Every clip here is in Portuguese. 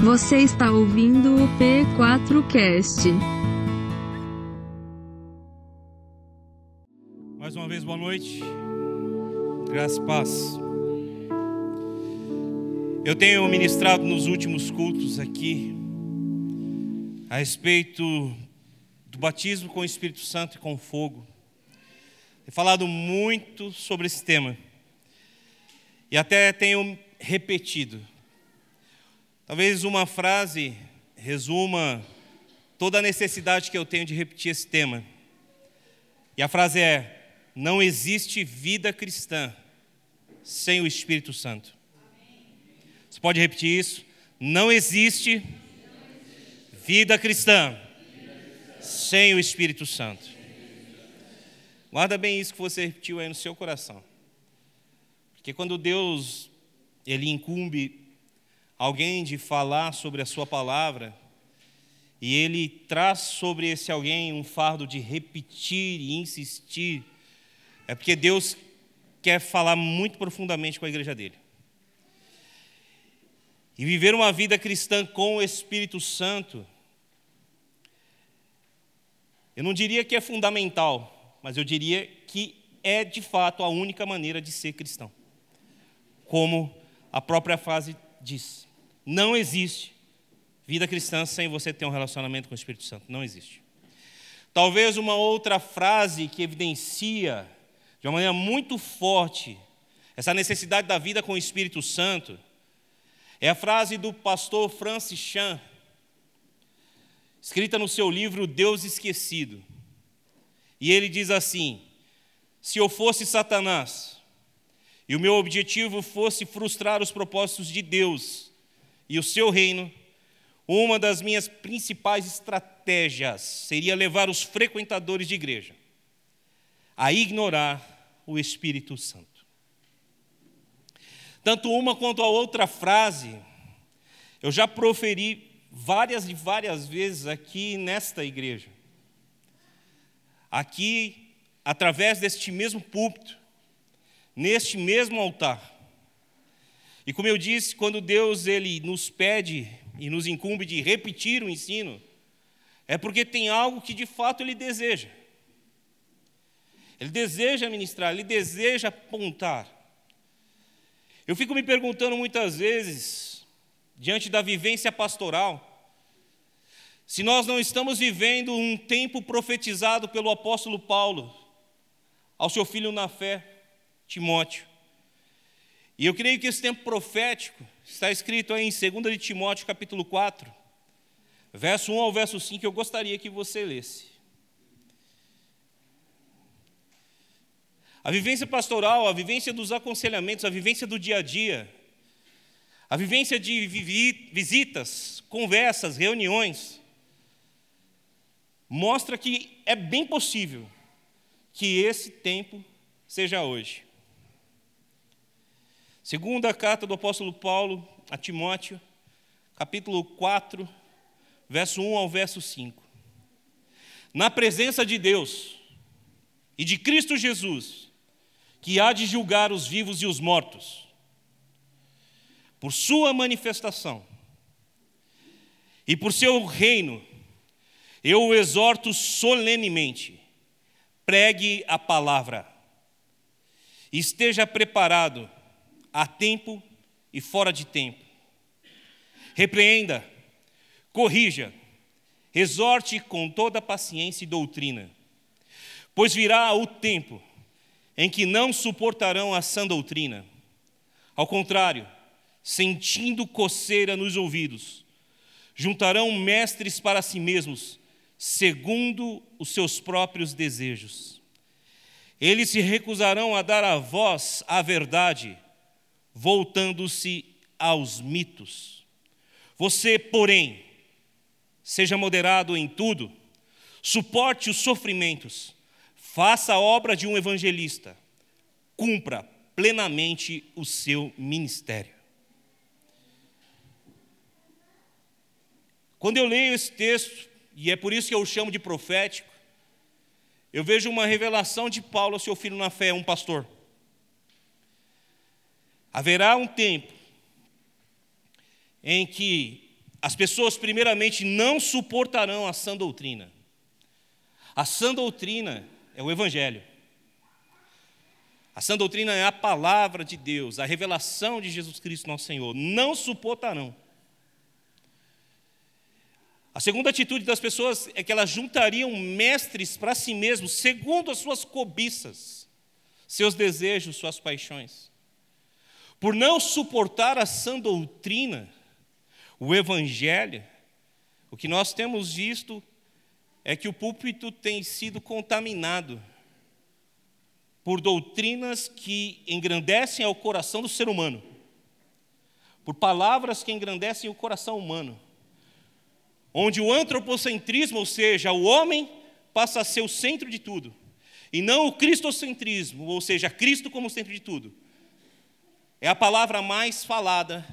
Você está ouvindo o P4Cast. Mais uma vez, boa noite. Graça e paz. Eu tenho ministrado nos últimos cultos aqui a respeito do batismo com o Espírito Santo e com fogo. Tenho falado muito sobre esse tema. E até tenho repetido. Talvez uma frase resuma toda a necessidade que eu tenho de repetir esse tema. E a frase é: Não existe vida cristã sem o Espírito Santo. Você pode repetir isso? Não existe vida cristã sem o Espírito Santo. Guarda bem isso que você repetiu aí no seu coração. Porque quando Deus ele incumbe alguém de falar sobre a sua palavra, e ele traz sobre esse alguém um fardo de repetir e insistir, é porque Deus quer falar muito profundamente com a igreja dele. E viver uma vida cristã com o Espírito Santo, eu não diria que é fundamental, mas eu diria que é de fato a única maneira de ser cristão como a própria frase diz. Não existe vida cristã sem você ter um relacionamento com o Espírito Santo. Não existe. Talvez uma outra frase que evidencia de uma maneira muito forte essa necessidade da vida com o Espírito Santo é a frase do pastor Francis Chan, escrita no seu livro Deus Esquecido. E ele diz assim: Se eu fosse Satanás, e o meu objetivo fosse frustrar os propósitos de Deus e o seu reino, uma das minhas principais estratégias seria levar os frequentadores de igreja a ignorar o Espírito Santo. Tanto uma quanto a outra frase, eu já proferi várias e várias vezes aqui nesta igreja. Aqui, através deste mesmo púlpito, neste mesmo altar. E como eu disse, quando Deus ele nos pede e nos incumbe de repetir o ensino, é porque tem algo que de fato ele deseja. Ele deseja ministrar, ele deseja apontar. Eu fico me perguntando muitas vezes, diante da vivência pastoral, se nós não estamos vivendo um tempo profetizado pelo apóstolo Paulo ao seu filho na fé, Timóteo. E eu creio que esse tempo profético está escrito aí em 2 de Timóteo, capítulo 4, verso 1 ao verso 5, eu gostaria que você lesse. A vivência pastoral, a vivência dos aconselhamentos, a vivência do dia a dia, a vivência de visitas, conversas, reuniões, mostra que é bem possível que esse tempo seja hoje. Segunda carta do apóstolo Paulo a Timóteo, capítulo 4, verso 1 ao verso 5. Na presença de Deus e de Cristo Jesus, que há de julgar os vivos e os mortos, por sua manifestação e por seu reino, eu o exorto solenemente, pregue a palavra, esteja preparado a tempo e fora de tempo. Repreenda, corrija, exorte com toda paciência e doutrina, pois virá o tempo em que não suportarão a sã doutrina. Ao contrário, sentindo coceira nos ouvidos, juntarão mestres para si mesmos, segundo os seus próprios desejos. Eles se recusarão a dar a voz à verdade voltando-se aos mitos. Você, porém, seja moderado em tudo, suporte os sofrimentos, faça a obra de um evangelista, cumpra plenamente o seu ministério. Quando eu leio esse texto, e é por isso que eu o chamo de profético, eu vejo uma revelação de Paulo seu filho na fé, um pastor. Haverá um tempo em que as pessoas, primeiramente, não suportarão a sã doutrina. A sã doutrina é o Evangelho. A sã doutrina é a palavra de Deus, a revelação de Jesus Cristo, nosso Senhor. Não suportarão. A segunda atitude das pessoas é que elas juntariam mestres para si mesmos, segundo as suas cobiças, seus desejos, suas paixões. Por não suportar a sã doutrina, o evangelho, o que nós temos visto é que o púlpito tem sido contaminado por doutrinas que engrandecem ao coração do ser humano, por palavras que engrandecem o coração humano, onde o antropocentrismo, ou seja, o homem, passa a ser o centro de tudo, e não o cristocentrismo, ou seja, Cristo como centro de tudo. É a palavra mais falada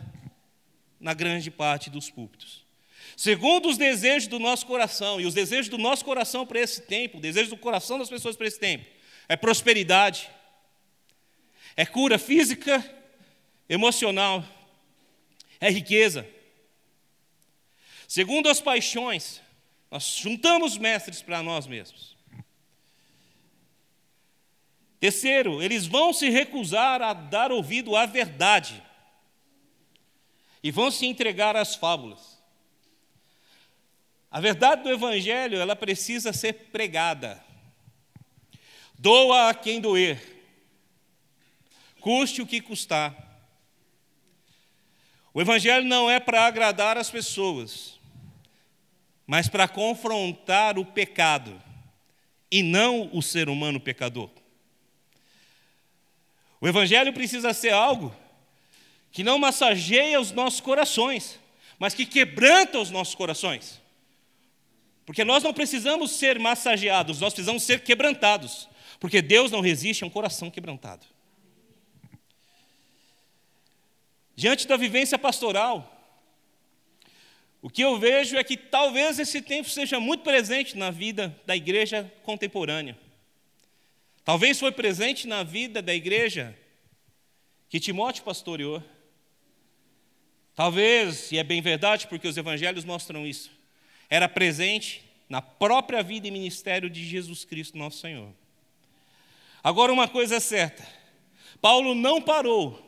na grande parte dos púlpitos. Segundo os desejos do nosso coração, e os desejos do nosso coração para esse tempo, o desejo do coração das pessoas para esse tempo, é prosperidade, é cura física, emocional, é riqueza. Segundo as paixões, nós juntamos mestres para nós mesmos. Terceiro, eles vão se recusar a dar ouvido à verdade e vão se entregar às fábulas. A verdade do Evangelho, ela precisa ser pregada. Doa a quem doer, custe o que custar. O Evangelho não é para agradar as pessoas, mas para confrontar o pecado, e não o ser humano pecador. O Evangelho precisa ser algo que não massageia os nossos corações, mas que quebranta os nossos corações. Porque nós não precisamos ser massageados, nós precisamos ser quebrantados. Porque Deus não resiste a um coração quebrantado. Diante da vivência pastoral, o que eu vejo é que talvez esse tempo seja muito presente na vida da igreja contemporânea. Talvez foi presente na vida da igreja que Timóteo pastoreou. Talvez, e é bem verdade porque os evangelhos mostram isso, era presente na própria vida e ministério de Jesus Cristo, nosso Senhor. Agora, uma coisa é certa: Paulo não parou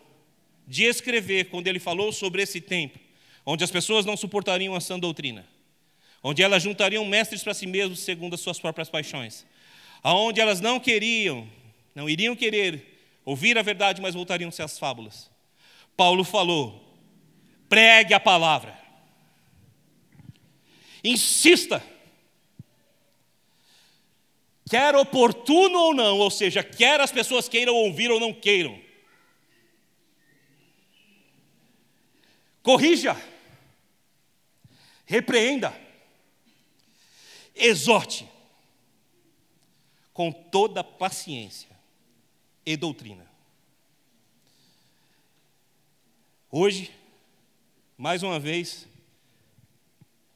de escrever quando ele falou sobre esse tempo, onde as pessoas não suportariam a sã doutrina, onde elas juntariam mestres para si mesmos segundo as suas próprias paixões, aonde elas não queriam, não iriam querer ouvir a verdade, mas voltariam-se às fábulas. Paulo falou: pregue a palavra, insista. Quer oportuno ou não, ou seja, quer as pessoas queiram ouvir ou não queiram. Corrija, repreenda, exorte, com toda paciência e doutrina. Hoje, mais uma vez,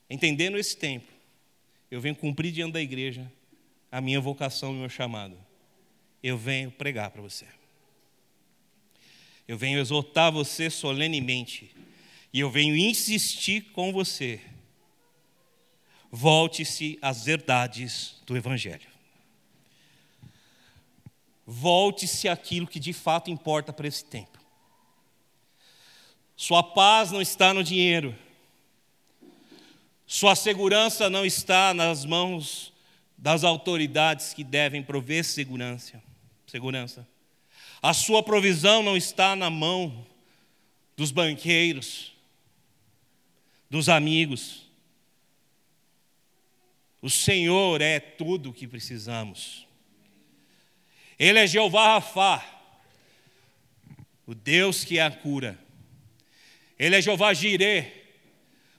entendendo esse tempo, eu venho cumprir diante da igreja a minha vocação e o meu chamado. Eu venho pregar para você. Eu venho exortar você solenemente. E eu venho insistir com você. Volte-se às verdades do Evangelho. Volte-se àquilo que de fato importa para esse tempo. Sua paz não está no dinheiro. Sua segurança não está nas mãos das autoridades que devem prover segurança. segurança. A sua provisão não está na mão dos banqueiros, dos amigos. O Senhor é tudo o que precisamos. Ele é Jeová Rafá, o Deus que é a cura. Ele é Jeová Jirê,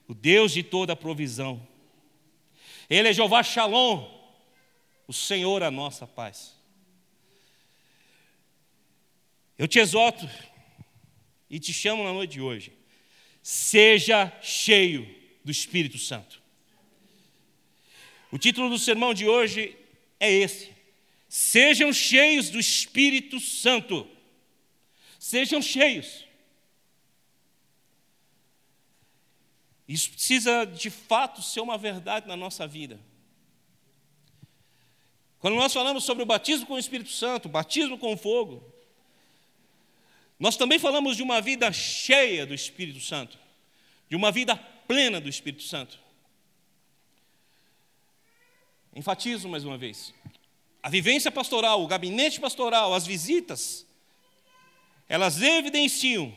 o Deus de toda a provisão. Ele é Jeová Shalom, o Senhor a nossa paz. Eu te exorto e te chamo na noite de hoje. Seja cheio do Espírito Santo. O título do sermão de hoje é esse: Sejam cheios do Espírito Santo. Sejam cheios. Isso precisa de fato ser uma verdade na nossa vida. Quando nós falamos sobre o batismo com o Espírito Santo, batismo com fogo, nós também falamos de uma vida cheia do Espírito Santo, de uma vida plena do Espírito Santo. Enfatizo mais uma vez. A vivência pastoral, o gabinete pastoral, as visitas, elas evidenciam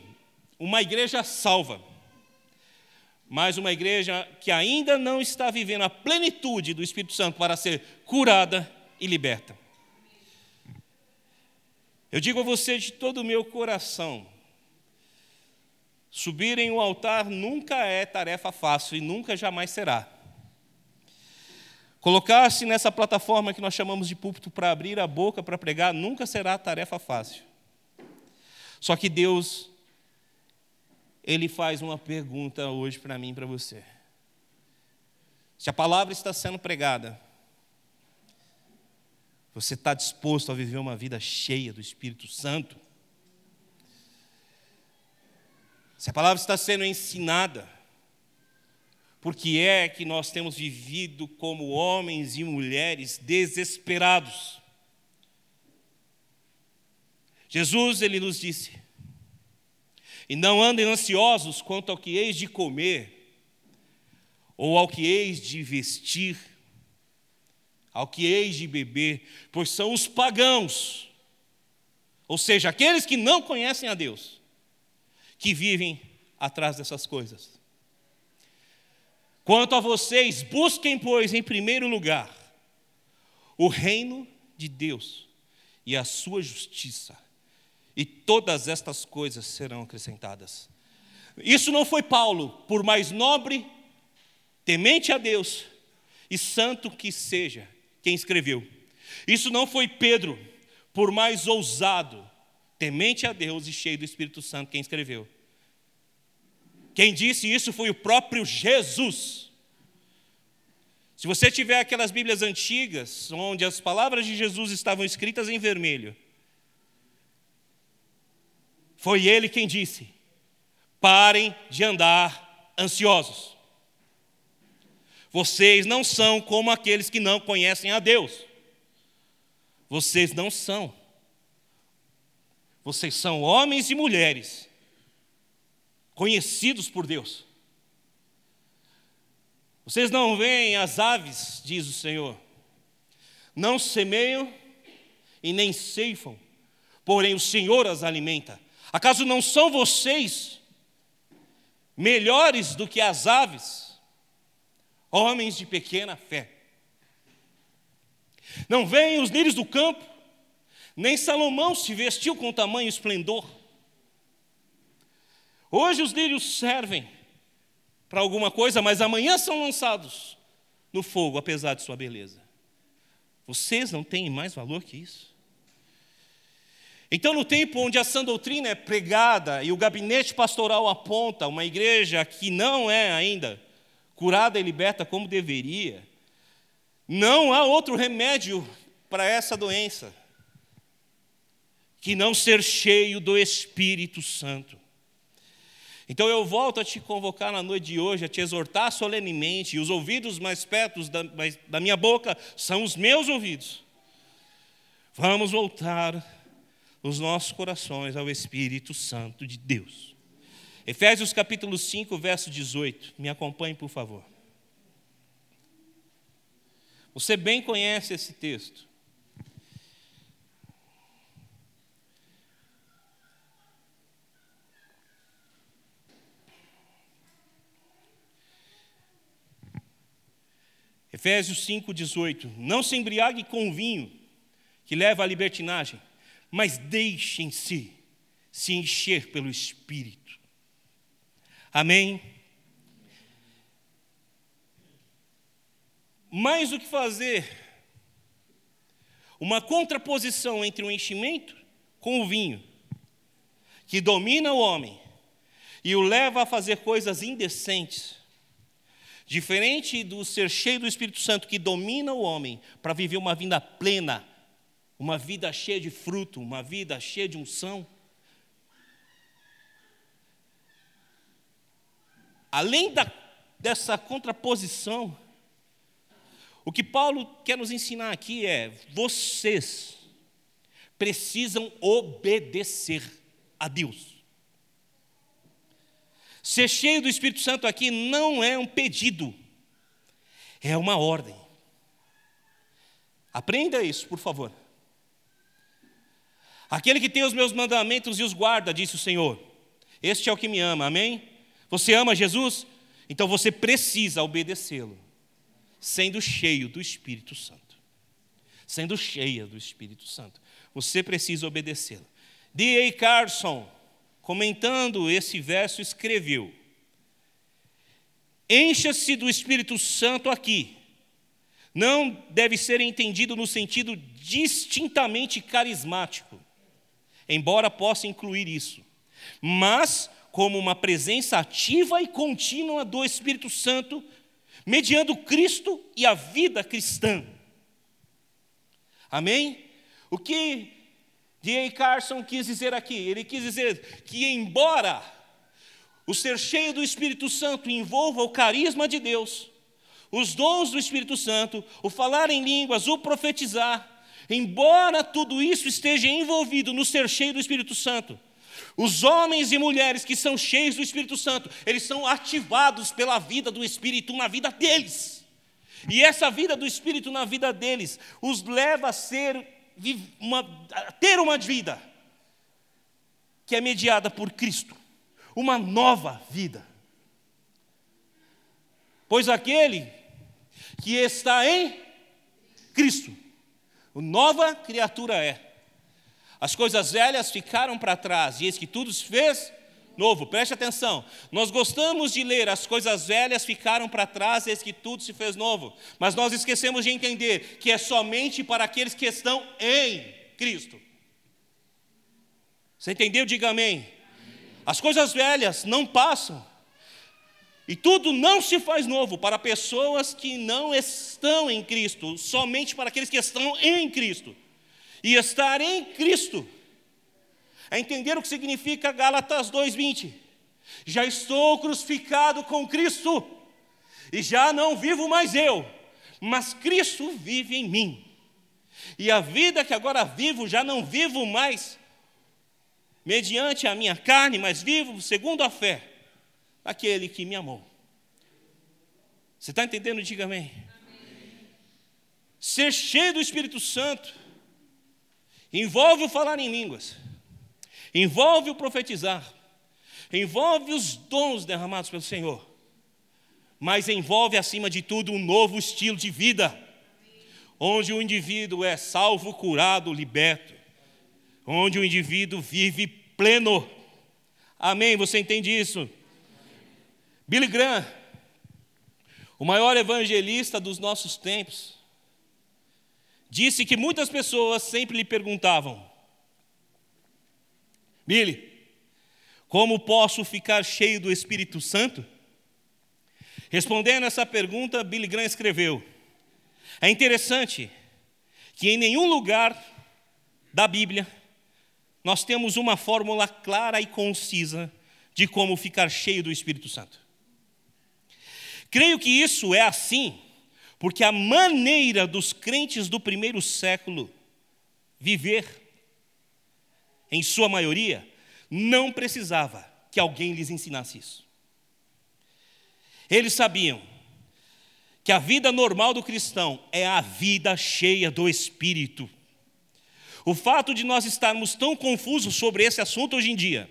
uma igreja salva, mas uma igreja que ainda não está vivendo a plenitude do Espírito Santo para ser curada e liberta. Eu digo a você de todo o meu coração: subir em um altar nunca é tarefa fácil e nunca jamais será. Colocar-se nessa plataforma que nós chamamos de púlpito para abrir a boca para pregar nunca será tarefa fácil. Só que Deus, Ele faz uma pergunta hoje para mim e para você. Se a palavra está sendo pregada, você está disposto a viver uma vida cheia do Espírito Santo? Se a palavra está sendo ensinada, por que é que nós temos vivido como homens e mulheres desesperados? Jesus, ele nos disse: E não andem ansiosos quanto ao que eis de comer, ou ao que eis de vestir ao que eis de beber, pois são os pagãos, ou seja, aqueles que não conhecem a Deus, que vivem atrás dessas coisas. Quanto a vocês, busquem, pois, em primeiro lugar, o reino de Deus e a sua justiça, e todas estas coisas serão acrescentadas. Isso não foi Paulo, por mais nobre, temente a Deus e santo que seja, quem escreveu. Isso não foi Pedro, por mais ousado, temente a Deus e cheio do Espírito Santo, quem escreveu. Quem disse isso foi o próprio Jesus. Se você tiver aquelas Bíblias antigas, onde as palavras de Jesus estavam escritas em vermelho, foi ele quem disse: parem de andar ansiosos. Vocês não são como aqueles que não conhecem a Deus. Vocês não são. Vocês são homens e mulheres conhecidos por Deus. Vocês não veem as aves, diz o Senhor, não semeiam e nem ceifam, porém o Senhor as alimenta. Acaso não são vocês melhores do que as aves? homens de pequena fé. Não veem os lírios do campo, nem Salomão se vestiu com tamanho esplendor. Hoje os lírios servem para alguma coisa, mas amanhã são lançados no fogo, apesar de sua beleza. Vocês não têm mais valor que isso? Então, no tempo onde a sã doutrina é pregada e o gabinete pastoral aponta uma igreja que não é ainda curada e liberta como deveria, não há outro remédio para essa doença que não ser cheio do Espírito Santo. Então eu volto a te convocar na noite de hoje, a te exortar solenemente, e os ouvidos mais perto da, da minha boca são os meus ouvidos. Vamos voltar os nossos corações ao Espírito Santo de Deus. Efésios capítulo 5, verso 18. Me acompanhe, por favor. Você bem conhece esse texto. Efésios 5,18: Não se embriague com o vinho, que leva à libertinagem, mas deixem-se se encher pelo Espírito Amém? Mais do que fazer uma contraposição entre o enchimento com o vinho, que domina o homem e o leva a fazer coisas indecentes, diferente do ser cheio do Espírito Santo que domina o homem para viver uma vida plena, uma vida cheia de fruto, uma vida cheia de unção. Além da dessa contraposição, o que Paulo quer nos ensinar aqui é: vocês precisam obedecer a Deus. Ser cheio do Espírito Santo aqui não é um pedido, é uma ordem. Aprenda isso, por favor. Aquele que tem os meus mandamentos e os guarda, disse o Senhor, este é o que me ama, amém? Você ama Jesus? Então você precisa obedecê-lo, sendo cheio do Espírito Santo. Sendo cheia do Espírito Santo. Você precisa obedecê-lo. D.A. Carson, comentando esse verso, escreveu: Encha-se do Espírito Santo aqui. Não deve ser entendido no sentido distintamente carismático, embora possa incluir isso, mas como uma presença ativa e contínua do Espírito Santo, mediando Cristo e a vida cristã. Amém? O que D.A. Carson quis dizer aqui? Ele quis dizer que, embora o ser cheio do Espírito Santo envolva o carisma de Deus, os dons do Espírito Santo, o falar em línguas, o profetizar, embora tudo isso esteja envolvido no ser cheio do Espírito Santo, os homens e mulheres que são cheios do Espírito Santo, eles são ativados pela vida do Espírito na vida deles. E essa vida do Espírito na vida deles os leva a ser uma, ter uma vida que é mediada por Cristo, uma nova vida. Pois aquele que está em Cristo, nova criatura é. As coisas velhas ficaram para trás, e eis que tudo se fez novo. Preste atenção. Nós gostamos de ler as coisas velhas ficaram para trás, eis que tudo se fez novo. Mas nós esquecemos de entender que é somente para aqueles que estão em Cristo. Você entendeu? Diga amém. As coisas velhas não passam. E tudo não se faz novo para pessoas que não estão em Cristo, somente para aqueles que estão em Cristo. E estar em Cristo é entender o que significa Gálatas 2:20. Já estou crucificado com Cristo e já não vivo mais eu, mas Cristo vive em mim. E a vida que agora vivo já não vivo mais mediante a minha carne, mas vivo segundo a fé daquele que me amou. Você está entendendo? Diga amém. amém. Ser cheio do Espírito Santo Envolve o falar em línguas, envolve o profetizar, envolve os dons derramados pelo Senhor, mas envolve, acima de tudo, um novo estilo de vida, onde o indivíduo é salvo, curado, liberto, onde o indivíduo vive pleno. Amém? Você entende isso? Billy Graham, o maior evangelista dos nossos tempos, disse que muitas pessoas sempre lhe perguntavam: Billy, como posso ficar cheio do Espírito Santo? Respondendo essa pergunta, Billy Graham escreveu: É interessante que em nenhum lugar da Bíblia nós temos uma fórmula clara e concisa de como ficar cheio do Espírito Santo. Creio que isso é assim porque a maneira dos crentes do primeiro século viver, em sua maioria, não precisava que alguém lhes ensinasse isso. Eles sabiam que a vida normal do cristão é a vida cheia do Espírito. O fato de nós estarmos tão confusos sobre esse assunto hoje em dia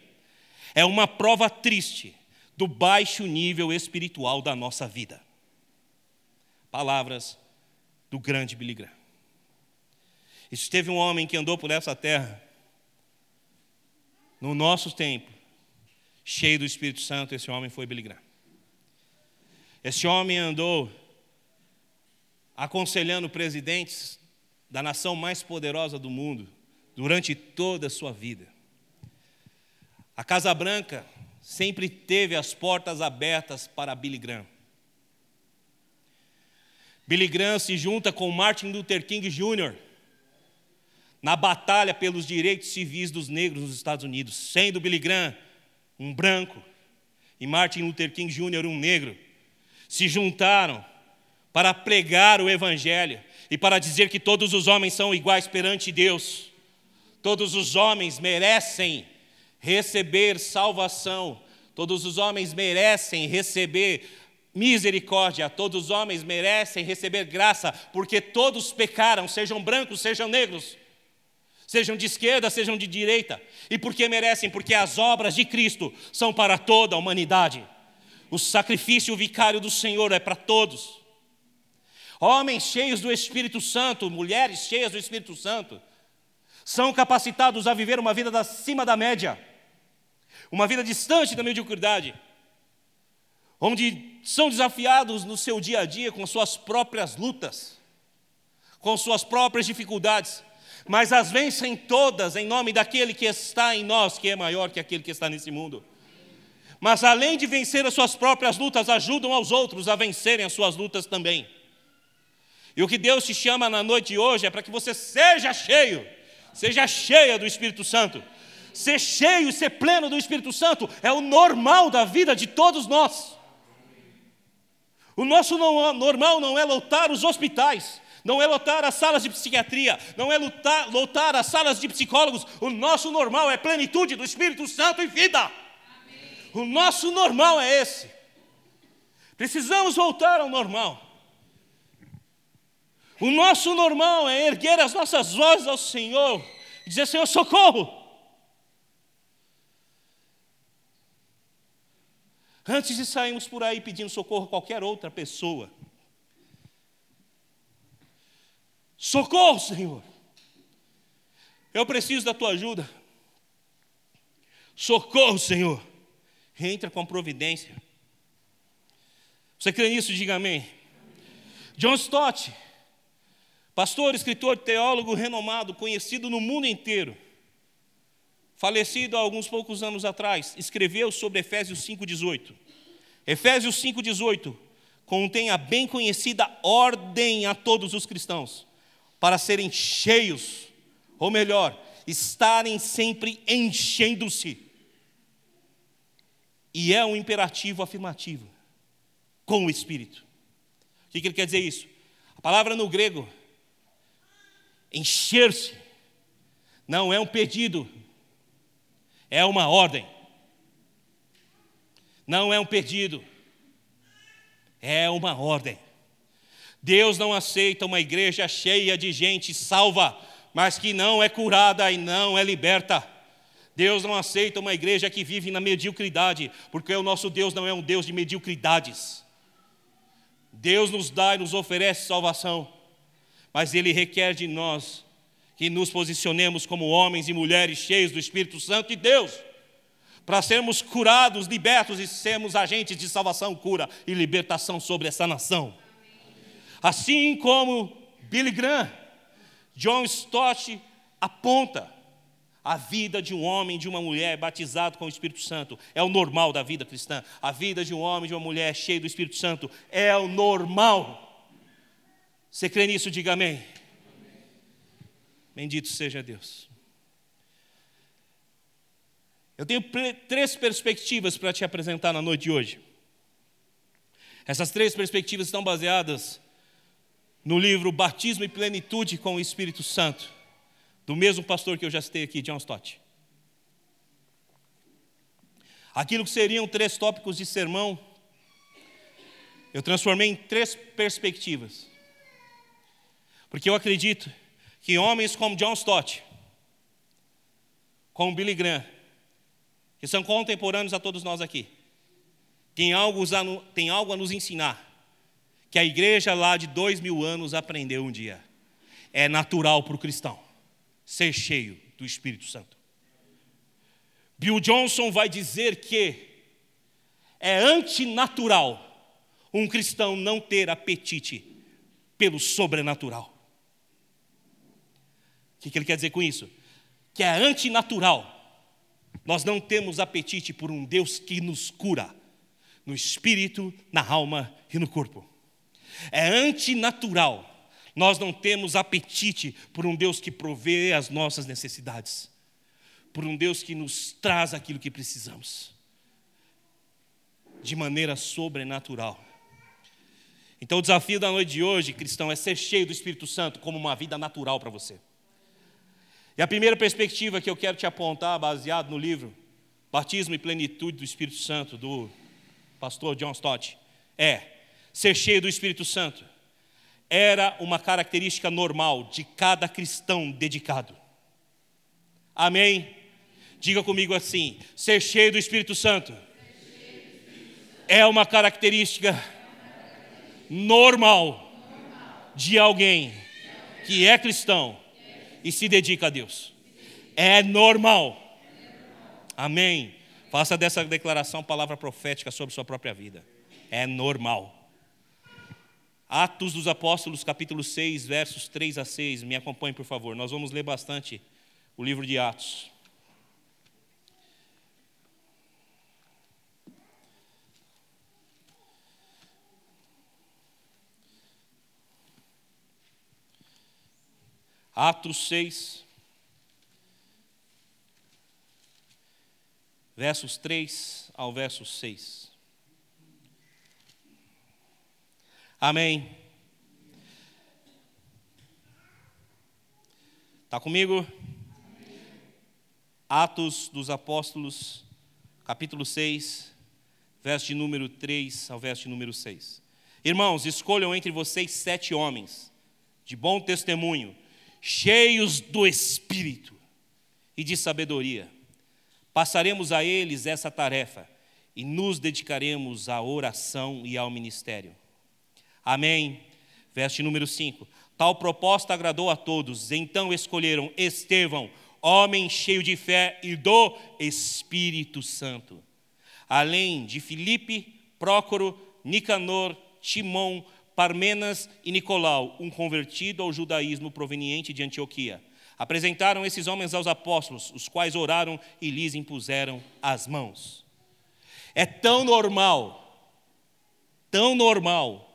é uma prova triste do baixo nível espiritual da nossa vida palavras do grande Billy Graham. E se teve um homem que andou por essa terra, no nosso tempo, cheio do Espírito Santo, esse homem foi Billy Graham. Esse homem andou aconselhando presidentes da nação mais poderosa do mundo durante toda a sua vida. A Casa Branca sempre teve as portas abertas para Billy Graham. Billy Graham se junta com Martin Luther King Jr. na batalha pelos direitos civis dos negros nos Estados Unidos, sendo Billy Graham um branco e Martin Luther King Jr. um negro. se juntaram para pregar o Evangelho e para dizer que todos os homens são iguais perante Deus. Todos os homens merecem receber salvação, todos os homens merecem receber misericórdia, todos os homens merecem receber graça, porque todos pecaram, sejam brancos, sejam negros, sejam de esquerda, sejam de direita. E por que merecem? Porque as obras de Cristo são para toda a humanidade. O sacrifício vicário do Senhor é para todos. Homens cheios do Espírito Santo, mulheres cheias do Espírito Santo, são capacitados a viver uma vida acima da média, uma vida distante da mediocridade, onde são desafiados no seu dia a dia com suas próprias lutas, com suas próprias dificuldades, mas as vencem todas em nome daquele que está em nós, que é maior que aquele que está nesse mundo. Mas além de vencer as suas próprias lutas, ajudam aos outros a vencerem as suas lutas também. E o que Deus te chama na noite de hoje é para que você seja cheio, seja cheia do Espírito Santo. Ser cheio ser pleno do Espírito Santo é o normal da vida de todos nós. O nosso normal não é lotar os hospitais, não é lotar as salas de psiquiatria, não é lotar, lotar as salas de psicólogos. O nosso normal é plenitude do Espírito Santo e vida. Amém. O nosso normal é esse. Precisamos voltar ao normal. O nosso normal é erguer as nossas vozes ao Senhor e dizer: Senhor, socorro. Antes de sairmos por aí pedindo socorro a qualquer outra pessoa. Socorro, Senhor. Eu preciso da tua ajuda. Socorro, Senhor. Entra com providência. Você crê nisso? Diga amém. John Stott Pastor, escritor, teólogo renomado, conhecido no mundo inteiro, falecido há alguns poucos anos atrás, escreveu sobre Efésios 5,18. Efésios 5,18 contém a bem conhecida ordem a todos os cristãos para serem cheios, ou melhor, estarem sempre enchendo-se. E é um imperativo afirmativo, com o Espírito. O que ele quer dizer isso? A palavra no grego Encher-se não é um pedido, é uma ordem. Não é um pedido, é uma ordem. Deus não aceita uma igreja cheia de gente salva, mas que não é curada e não é liberta. Deus não aceita uma igreja que vive na mediocridade, porque o nosso Deus não é um Deus de mediocridades. Deus nos dá e nos oferece salvação, mas Ele requer de nós que nos posicionemos como homens e mulheres cheios do Espírito Santo de Deus, para sermos curados, libertos e sermos agentes de salvação, cura e libertação sobre essa nação. Assim como Billy Graham, John Stott aponta a vida de um homem, de uma mulher batizado com o Espírito Santo. É o normal da vida cristã. A vida de um homem, de uma mulher cheio do Espírito Santo é o normal. Você crê nisso? Diga amém. Bendito seja Deus. Eu tenho três perspectivas para te apresentar na noite de hoje. Essas três perspectivas estão baseadas no livro Batismo e Plenitude com o Espírito Santo, do mesmo pastor que eu já citei aqui, John Stott. Aquilo que seriam três tópicos de sermão, eu transformei em três perspectivas. Porque eu acredito que homens como John Stott, como Billy Graham, que são contemporâneos a todos nós aqui, tem algo a nos ensinar, que a igreja lá de dois mil anos aprendeu um dia. É natural para o cristão ser cheio do Espírito Santo. Bill Johnson vai dizer que é antinatural um cristão não ter apetite pelo sobrenatural. O que ele quer dizer com isso? Que é antinatural. Nós não temos apetite por um Deus que nos cura, no espírito, na alma e no corpo. É antinatural. Nós não temos apetite por um Deus que provê as nossas necessidades, por um Deus que nos traz aquilo que precisamos, de maneira sobrenatural. Então, o desafio da noite de hoje, cristão, é ser cheio do Espírito Santo como uma vida natural para você. E a primeira perspectiva que eu quero te apontar, baseado no livro Batismo e Plenitude do Espírito Santo, do pastor John Stott, é ser cheio do Espírito Santo. Era uma característica normal de cada cristão dedicado. Amém? Diga comigo assim: ser cheio do Espírito Santo é uma característica normal de alguém que é cristão e se dedica a Deus. É normal. Amém. Faça dessa declaração palavra profética sobre sua própria vida. É normal. Atos dos Apóstolos, capítulo 6, versos 3 a 6. Me acompanhe, por favor. Nós vamos ler bastante o livro de Atos. Atos 6, versos 3 ao verso 6. Amém. Está comigo? Atos dos Apóstolos, capítulo 6, verso de número 3 ao verso de número 6. Irmãos, escolham entre vocês sete homens, de bom testemunho, cheios do Espírito e de sabedoria. Passaremos a eles essa tarefa e nos dedicaremos à oração e ao ministério. Amém. Verso número 5. Tal proposta agradou a todos, então escolheram Estevão, homem cheio de fé e do Espírito Santo. Além de Filipe, Prócoro, Nicanor, Timão, Parmenas e Nicolau, um convertido ao judaísmo proveniente de Antioquia. Apresentaram esses homens aos apóstolos, os quais oraram e lhes impuseram as mãos. É tão normal, tão normal,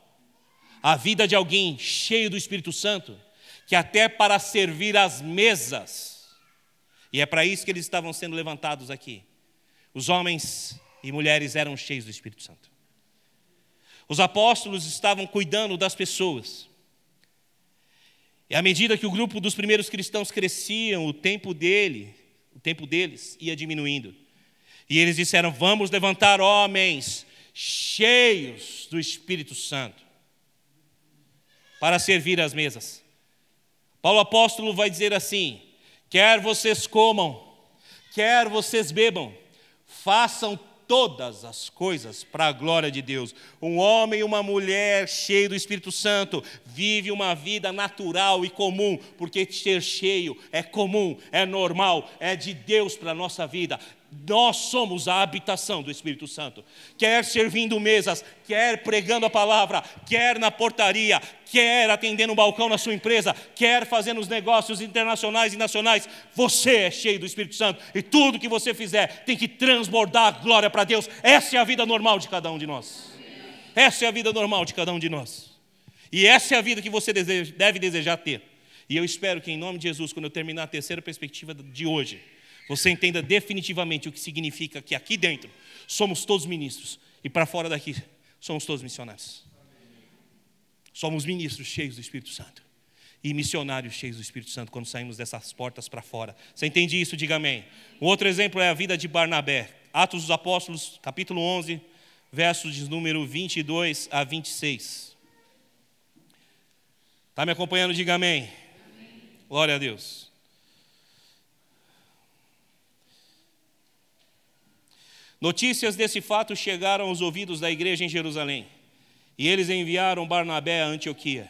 a vida de alguém cheio do Espírito Santo, que até para servir as mesas, e é para isso que eles estavam sendo levantados aqui, os homens e mulheres eram cheios do Espírito Santo. Os apóstolos estavam cuidando das pessoas. E à medida que o grupo dos primeiros cristãos cresciam, o tempo dele, o tempo deles ia diminuindo. E eles disseram: "Vamos levantar homens cheios do Espírito Santo para servir as mesas". Paulo apóstolo vai dizer assim: "Quer vocês comam, quer vocês bebam, façam todas as coisas para a glória de Deus. Um homem e uma mulher cheio do Espírito Santo vive uma vida natural e comum, porque ser cheio é comum, é normal, é de Deus para a nossa vida. Nós somos a habitação do Espírito Santo. Quer servindo mesas, quer pregando a palavra, quer na portaria, quer atendendo um balcão na sua empresa, quer fazendo os negócios internacionais e nacionais, você é cheio do Espírito Santo e tudo que você fizer tem que transbordar glória para Deus. Essa é a vida normal de cada um de nós. Essa é a vida normal de cada um de nós. E essa é a vida que você deve desejar ter. E eu espero que, em nome de Jesus, quando eu terminar a terceira perspectiva de hoje, você entenda definitivamente o que significa que aqui dentro somos todos ministros e para fora daqui somos todos missionários. Somos ministros cheios do Espírito Santo e missionários cheios do Espírito Santo quando saímos dessas portas para fora. Você entende isso? Diga amém. Um outro exemplo é a vida de Barnabé. Atos dos Apóstolos, capítulo 11, versos de número 22 a 26. Está me acompanhando? Diga amém. amém. Glória a Deus. Notícias desse fato chegaram aos ouvidos da igreja em Jerusalém, e eles enviaram Barnabé a Antioquia.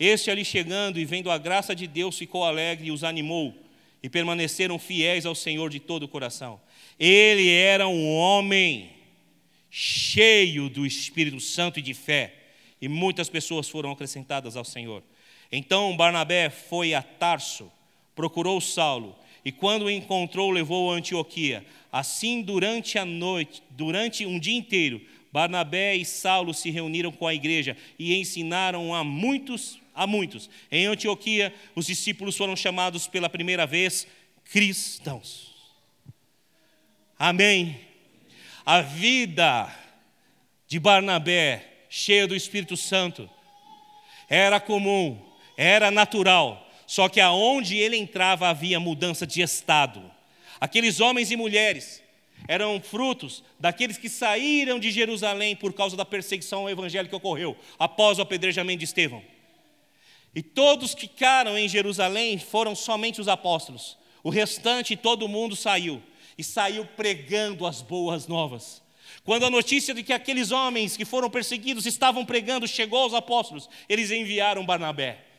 Este ali chegando e vendo a graça de Deus ficou alegre e os animou, e permaneceram fiéis ao Senhor de todo o coração. Ele era um homem cheio do Espírito Santo e de fé, e muitas pessoas foram acrescentadas ao Senhor. Então Barnabé foi a Tarso, procurou Saulo, e quando o encontrou, levou a Antioquia. Assim, durante a noite, durante um dia inteiro, Barnabé e Saulo se reuniram com a igreja e ensinaram a muitos, a muitos. Em Antioquia, os discípulos foram chamados pela primeira vez cristãos. Amém. A vida de Barnabé, cheia do Espírito Santo. Era comum, era natural, só que aonde ele entrava havia mudança de estado. Aqueles homens e mulheres eram frutos daqueles que saíram de Jerusalém por causa da perseguição ao evangelho que ocorreu após o apedrejamento de Estevão. E todos que ficaram em Jerusalém foram somente os apóstolos. O restante, todo mundo saiu e saiu pregando as boas novas. Quando a notícia de que aqueles homens que foram perseguidos estavam pregando chegou aos apóstolos, eles enviaram Barnabé.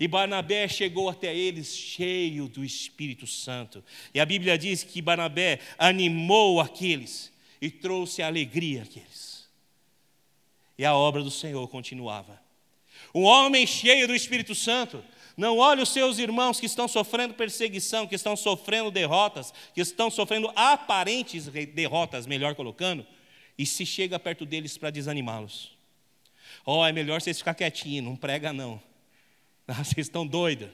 E Barnabé chegou até eles cheio do Espírito Santo. E a Bíblia diz que Barnabé animou aqueles e trouxe alegria àqueles. E a obra do Senhor continuava. Um homem cheio do Espírito Santo não olha os seus irmãos que estão sofrendo perseguição, que estão sofrendo derrotas, que estão sofrendo aparentes derrotas, melhor colocando, e se chega perto deles para desanimá-los. Oh, é melhor vocês ficar quietinhos, não prega não. Ah, vocês estão doidos.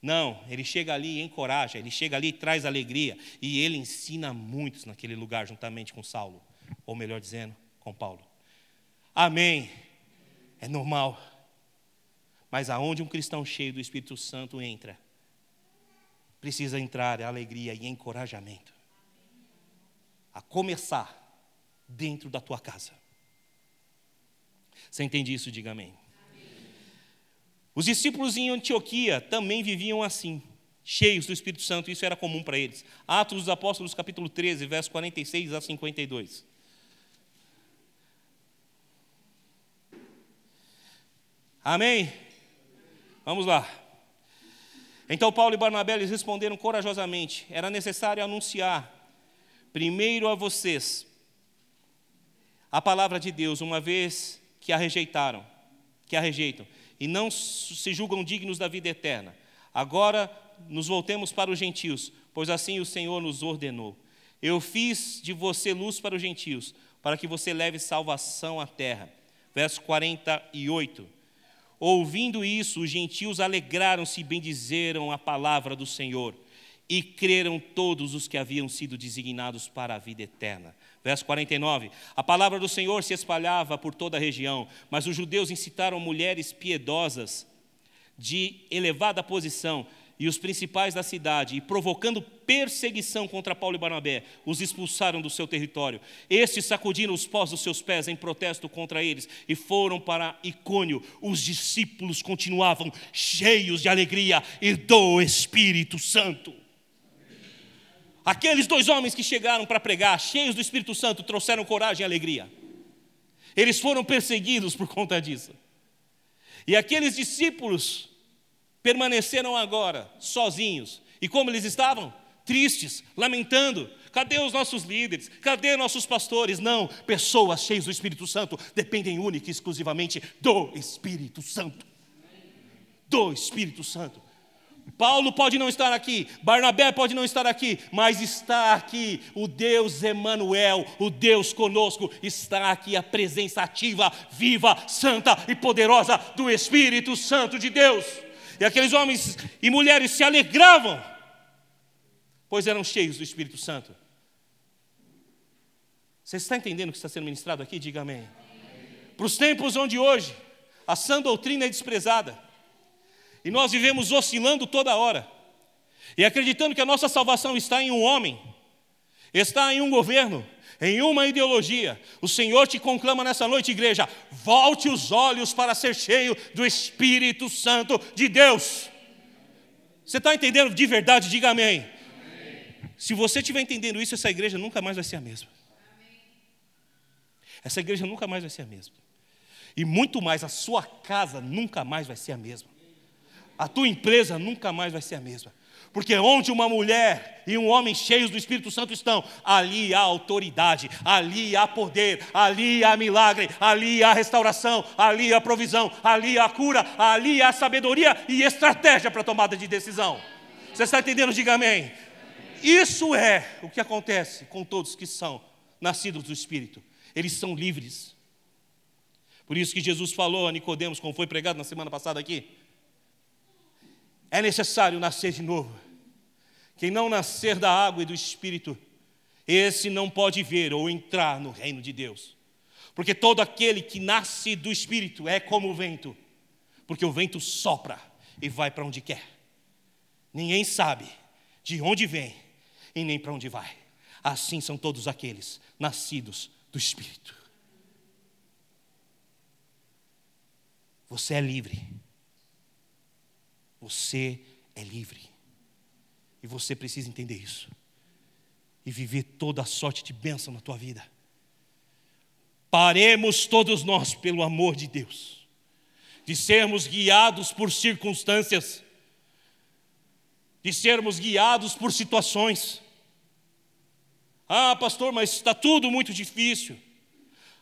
Não, ele chega ali e encoraja, ele chega ali e traz alegria. E ele ensina muitos naquele lugar, juntamente com Saulo, ou melhor dizendo, com Paulo. Amém. É normal. Mas aonde um cristão cheio do Espírito Santo entra, precisa entrar alegria e encorajamento. A começar dentro da tua casa. Você entende isso? Diga amém. Os discípulos em Antioquia também viviam assim, cheios do Espírito Santo, isso era comum para eles. Atos dos Apóstolos, capítulo 13, verso 46 a 52. Amém? Vamos lá. Então Paulo e Barnabé lhes responderam corajosamente: era necessário anunciar primeiro a vocês a palavra de Deus, uma vez que a rejeitaram, que a rejeitam e não se julgam dignos da vida eterna. Agora nos voltemos para os gentios, pois assim o Senhor nos ordenou. Eu fiz de você luz para os gentios, para que você leve salvação à terra. Verso 48. Ouvindo isso, os gentios alegraram-se e bendizeram a palavra do Senhor, e creram todos os que haviam sido designados para a vida eterna. Verso 49: A palavra do Senhor se espalhava por toda a região, mas os judeus incitaram mulheres piedosas de elevada posição e os principais da cidade, e provocando perseguição contra Paulo e Barnabé, os expulsaram do seu território. Estes sacudiram os pós dos seus pés em protesto contra eles e foram para Icônio. Os discípulos continuavam cheios de alegria e do Espírito Santo. Aqueles dois homens que chegaram para pregar, cheios do Espírito Santo, trouxeram coragem e alegria. Eles foram perseguidos por conta disso. E aqueles discípulos permaneceram agora sozinhos. E como eles estavam? Tristes, lamentando. Cadê os nossos líderes? Cadê nossos pastores? Não, pessoas cheias do Espírito Santo dependem única e exclusivamente do Espírito Santo. Do Espírito Santo. Paulo pode não estar aqui, Barnabé pode não estar aqui, mas está aqui o Deus Emanuel, o Deus conosco, está aqui a presença ativa, viva, santa e poderosa do Espírito Santo de Deus. E aqueles homens e mulheres se alegravam, pois eram cheios do Espírito Santo. Você está entendendo o que está sendo ministrado aqui? Diga amém. Para os tempos onde hoje a sã doutrina é desprezada, e nós vivemos oscilando toda hora. E acreditando que a nossa salvação está em um homem, está em um governo, em uma ideologia. O Senhor te conclama nessa noite, igreja: volte os olhos para ser cheio do Espírito Santo de Deus. Você está entendendo de verdade? Diga amém. amém. Se você estiver entendendo isso, essa igreja nunca mais vai ser a mesma. Amém. Essa igreja nunca mais vai ser a mesma. E muito mais, a sua casa nunca mais vai ser a mesma a tua empresa nunca mais vai ser a mesma. Porque onde uma mulher e um homem cheios do Espírito Santo estão, ali há autoridade, ali há poder, ali há milagre, ali há restauração, ali há provisão, ali há cura, ali há sabedoria e estratégia para tomada de decisão. Você está entendendo? Diga amém. Isso é o que acontece com todos que são nascidos do Espírito. Eles são livres. Por isso que Jesus falou a Nicodemos, como foi pregado na semana passada aqui, é necessário nascer de novo. Quem não nascer da água e do Espírito, esse não pode ver ou entrar no reino de Deus. Porque todo aquele que nasce do Espírito é como o vento, porque o vento sopra e vai para onde quer. Ninguém sabe de onde vem e nem para onde vai. Assim são todos aqueles nascidos do Espírito. Você é livre. Você é livre. E você precisa entender isso. E viver toda a sorte de bênção na tua vida. Paremos todos nós pelo amor de Deus, de sermos guiados por circunstâncias, de sermos guiados por situações. Ah, pastor, mas está tudo muito difícil.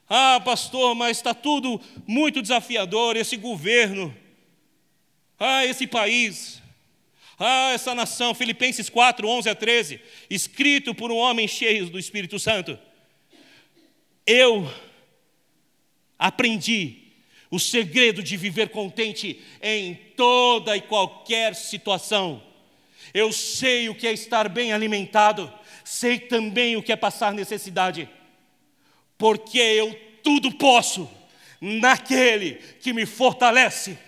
Ah, pastor, mas está tudo muito desafiador, esse governo. Ah, esse país. Ah, essa nação. Filipenses 4, 11 a 13. Escrito por um homem cheio do Espírito Santo. Eu aprendi o segredo de viver contente em toda e qualquer situação. Eu sei o que é estar bem alimentado, sei também o que é passar necessidade, porque eu tudo posso naquele que me fortalece.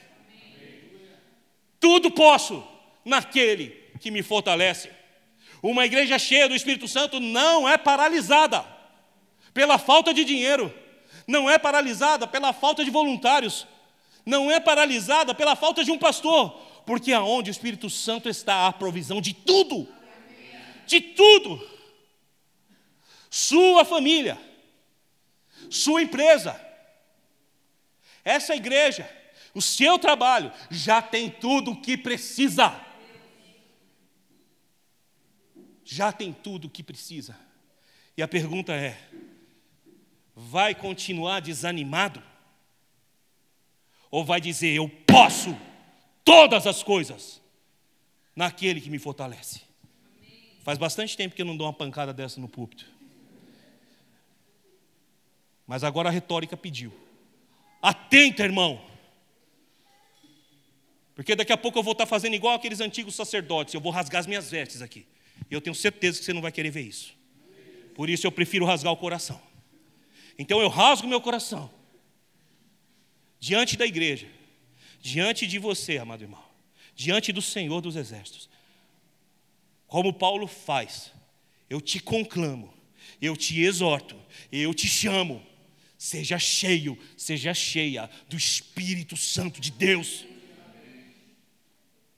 Tudo posso naquele que me fortalece. Uma igreja cheia do Espírito Santo não é paralisada pela falta de dinheiro não é paralisada pela falta de voluntários, não é paralisada pela falta de um pastor, porque aonde o Espírito Santo está, há provisão de tudo, de tudo. Sua família, sua empresa, essa igreja, o seu trabalho já tem tudo o que precisa. Já tem tudo o que precisa. E a pergunta é: vai continuar desanimado? Ou vai dizer, eu posso todas as coisas naquele que me fortalece? Faz bastante tempo que eu não dou uma pancada dessa no púlpito. Mas agora a retórica pediu. Atenta, irmão. Porque daqui a pouco eu vou estar fazendo igual aqueles antigos sacerdotes. Eu vou rasgar as minhas vestes aqui. E eu tenho certeza que você não vai querer ver isso. Por isso eu prefiro rasgar o coração. Então eu rasgo meu coração diante da igreja, diante de você, amado irmão, diante do Senhor dos Exércitos. Como Paulo faz, eu te conclamo, eu te exorto, eu te chamo, seja cheio, seja cheia do Espírito Santo de Deus.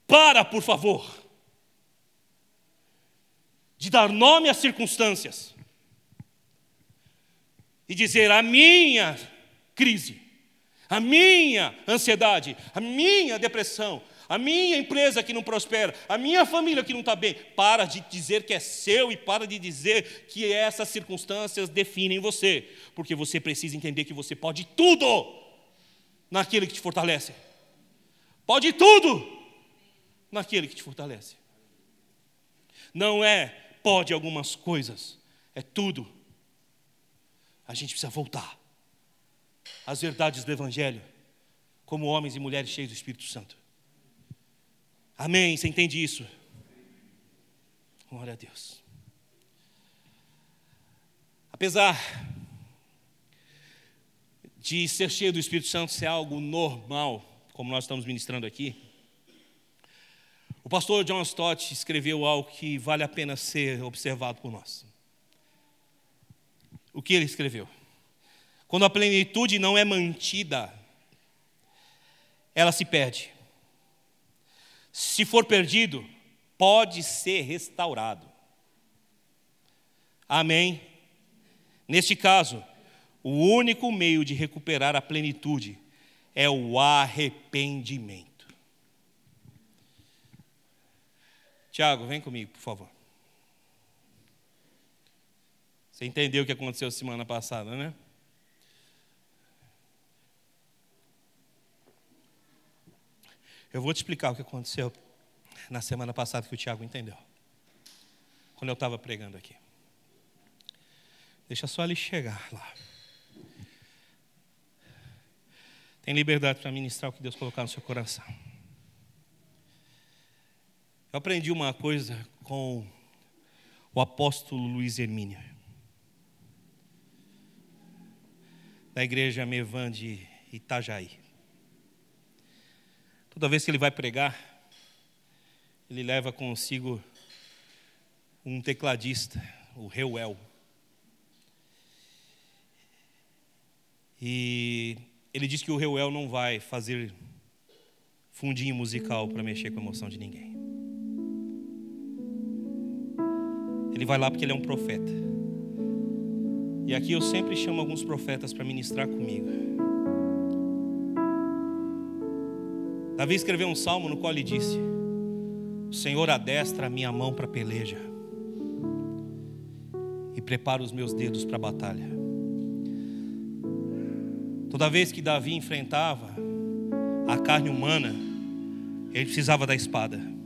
Para, por favor, de dar nome às circunstâncias e dizer: a minha crise, a minha ansiedade, a minha depressão, a minha empresa que não prospera, a minha família que não está bem. Para de dizer que é seu e para de dizer que essas circunstâncias definem você, porque você precisa entender que você pode tudo naquele que te fortalece. Pode tudo naquele que te fortalece. Não é pode algumas coisas, é tudo a gente precisa voltar às verdades do Evangelho, como homens e mulheres cheios do Espírito Santo. Amém? Você entende isso? Glória a Deus. Apesar de ser cheio do Espírito Santo ser algo normal, como nós estamos ministrando aqui, o pastor John Stott escreveu algo que vale a pena ser observado por nós o que ele escreveu. Quando a plenitude não é mantida, ela se perde. Se for perdido, pode ser restaurado. Amém? Neste caso, o único meio de recuperar a plenitude é o arrependimento. Tiago, vem comigo, por favor. Você entendeu o que aconteceu semana passada, né? Eu vou te explicar o que aconteceu na semana passada que o Tiago entendeu. Quando eu estava pregando aqui. Deixa só ele chegar lá. Tem liberdade para ministrar o que Deus colocar no seu coração. Eu aprendi uma coisa com o apóstolo Luiz Hermínio. da igreja Mevan de Itajaí. Toda vez que ele vai pregar, ele leva consigo um tecladista, o Reuel. E ele diz que o Reuel não vai fazer fundinho musical para mexer com a emoção de ninguém. Ele vai lá porque ele é um profeta. E aqui eu sempre chamo alguns profetas para ministrar comigo. Davi escreveu um salmo no qual ele disse: O Senhor adestra a minha mão para peleja e prepara os meus dedos para a batalha. Toda vez que Davi enfrentava a carne humana, ele precisava da espada.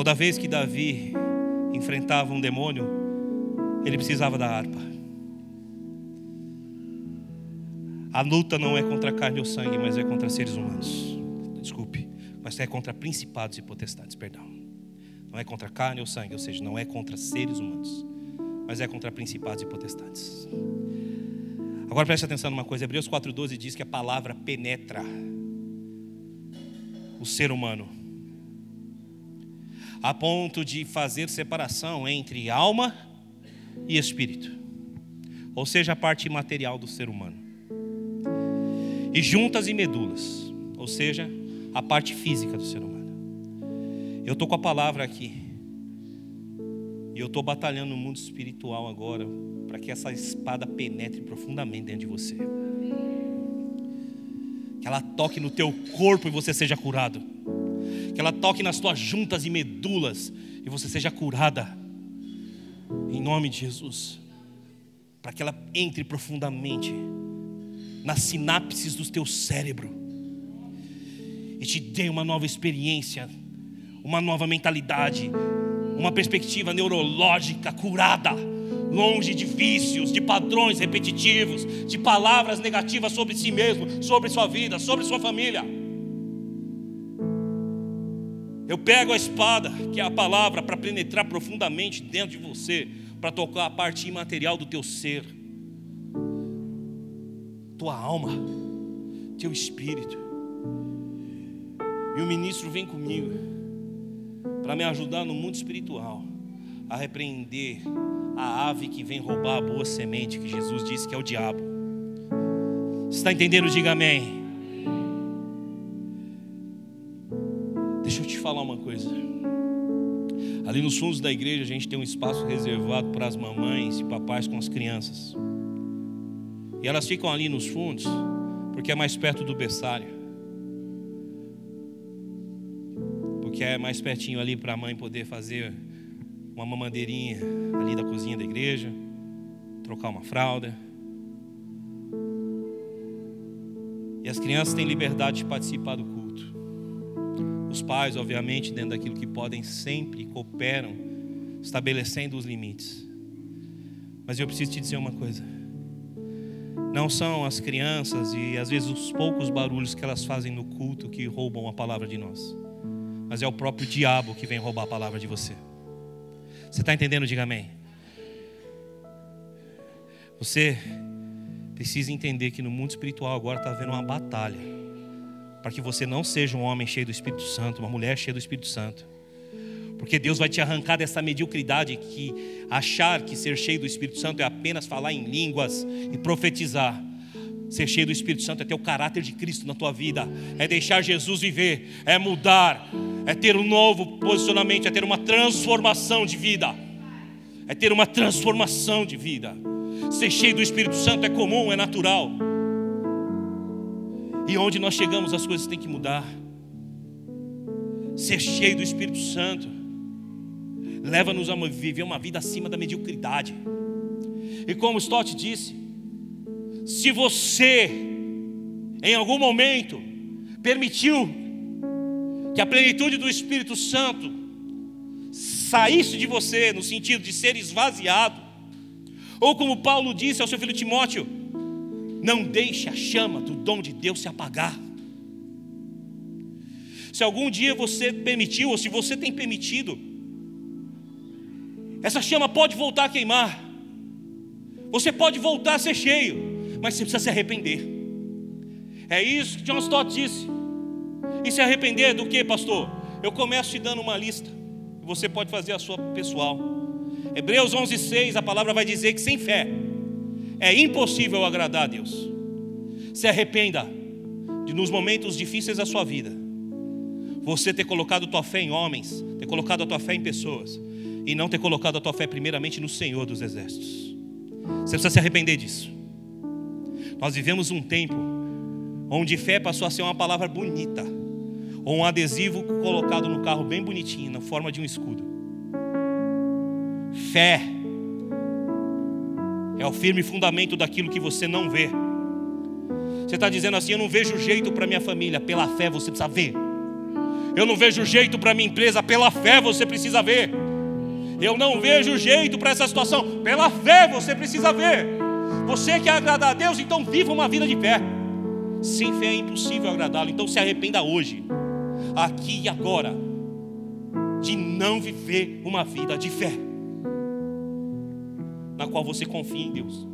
Toda vez que Davi enfrentava um demônio, ele precisava da harpa. A luta não é contra carne ou sangue, mas é contra seres humanos. Desculpe, mas é contra principados e potestades, perdão. Não é contra carne ou sangue, ou seja, não é contra seres humanos, mas é contra principados e potestades. Agora preste atenção numa coisa, Hebreus 4,12 diz que a palavra penetra o ser humano, a ponto de fazer separação entre alma e espírito, ou seja, a parte material do ser humano, e juntas e medulas, ou seja, a parte física do ser humano. Eu estou com a palavra aqui, e eu estou batalhando no mundo espiritual agora, para que essa espada penetre profundamente dentro de você. Que ela toque no teu corpo e você seja curado. Que ela toque nas tuas juntas e medulas e você seja curada. Em nome de Jesus. Para que ela entre profundamente nas sinapses do teu cérebro e te dê uma nova experiência, uma nova mentalidade, uma perspectiva neurológica curada longe de vícios, de padrões repetitivos, de palavras negativas sobre si mesmo, sobre sua vida, sobre sua família. Eu pego a espada, que é a palavra, para penetrar profundamente dentro de você, para tocar a parte imaterial do teu ser, tua alma, teu espírito. E o ministro vem comigo para me ajudar no mundo espiritual a repreender a ave que vem roubar a boa semente, que Jesus disse que é o diabo. Está entendendo? Diga amém. Coisa. Ali nos fundos da igreja a gente tem um espaço reservado para as mamães e papais com as crianças. E elas ficam ali nos fundos porque é mais perto do berçário. Porque é mais pertinho ali para a mãe poder fazer uma mamadeirinha ali da cozinha da igreja, trocar uma fralda. E as crianças têm liberdade de participar do culto. Os pais, obviamente, dentro daquilo que podem, sempre cooperam, estabelecendo os limites. Mas eu preciso te dizer uma coisa. Não são as crianças e às vezes os poucos barulhos que elas fazem no culto que roubam a palavra de nós, mas é o próprio diabo que vem roubar a palavra de você. Você está entendendo? Diga amém. Você precisa entender que no mundo espiritual agora está havendo uma batalha para que você não seja um homem cheio do Espírito Santo, uma mulher cheia do Espírito Santo. Porque Deus vai te arrancar dessa mediocridade que achar que ser cheio do Espírito Santo é apenas falar em línguas e profetizar. Ser cheio do Espírito Santo é ter o caráter de Cristo na tua vida, é deixar Jesus viver, é mudar, é ter um novo posicionamento, é ter uma transformação de vida, é ter uma transformação de vida. Ser cheio do Espírito Santo é comum, é natural. E onde nós chegamos, as coisas têm que mudar. Ser cheio do Espírito Santo leva-nos a viver uma vida acima da mediocridade. E como Stott disse, se você em algum momento permitiu que a plenitude do Espírito Santo saísse de você no sentido de ser esvaziado, ou como Paulo disse ao seu filho Timóteo, não deixe a chama do dom de Deus se apagar. Se algum dia você permitiu, ou se você tem permitido, essa chama pode voltar a queimar, Você pode voltar a ser cheio, mas você precisa se arrepender. É isso que John Stott disse. E se arrepender do que, pastor? Eu começo te dando uma lista. Você pode fazer a sua pessoal. Hebreus 11:6, a palavra vai dizer que sem fé é impossível agradar a Deus. Se arrependa de nos momentos difíceis da sua vida, você ter colocado tua fé em homens, ter colocado a tua fé em pessoas e não ter colocado a tua fé primeiramente no Senhor dos exércitos. Você precisa se arrepender disso. Nós vivemos um tempo onde fé passou a ser uma palavra bonita, ou um adesivo colocado no carro bem bonitinho, na forma de um escudo. Fé é o firme fundamento daquilo que você não vê. Você está dizendo assim: eu não vejo jeito para minha família, pela fé você precisa ver. Eu não vejo jeito para minha empresa, pela fé você precisa ver. Eu não vejo jeito para essa situação, pela fé você precisa ver. Você quer agradar a Deus, então viva uma vida de fé. Sem fé é impossível agradá-lo, então se arrependa hoje, aqui e agora, de não viver uma vida de fé, na qual você confia em Deus.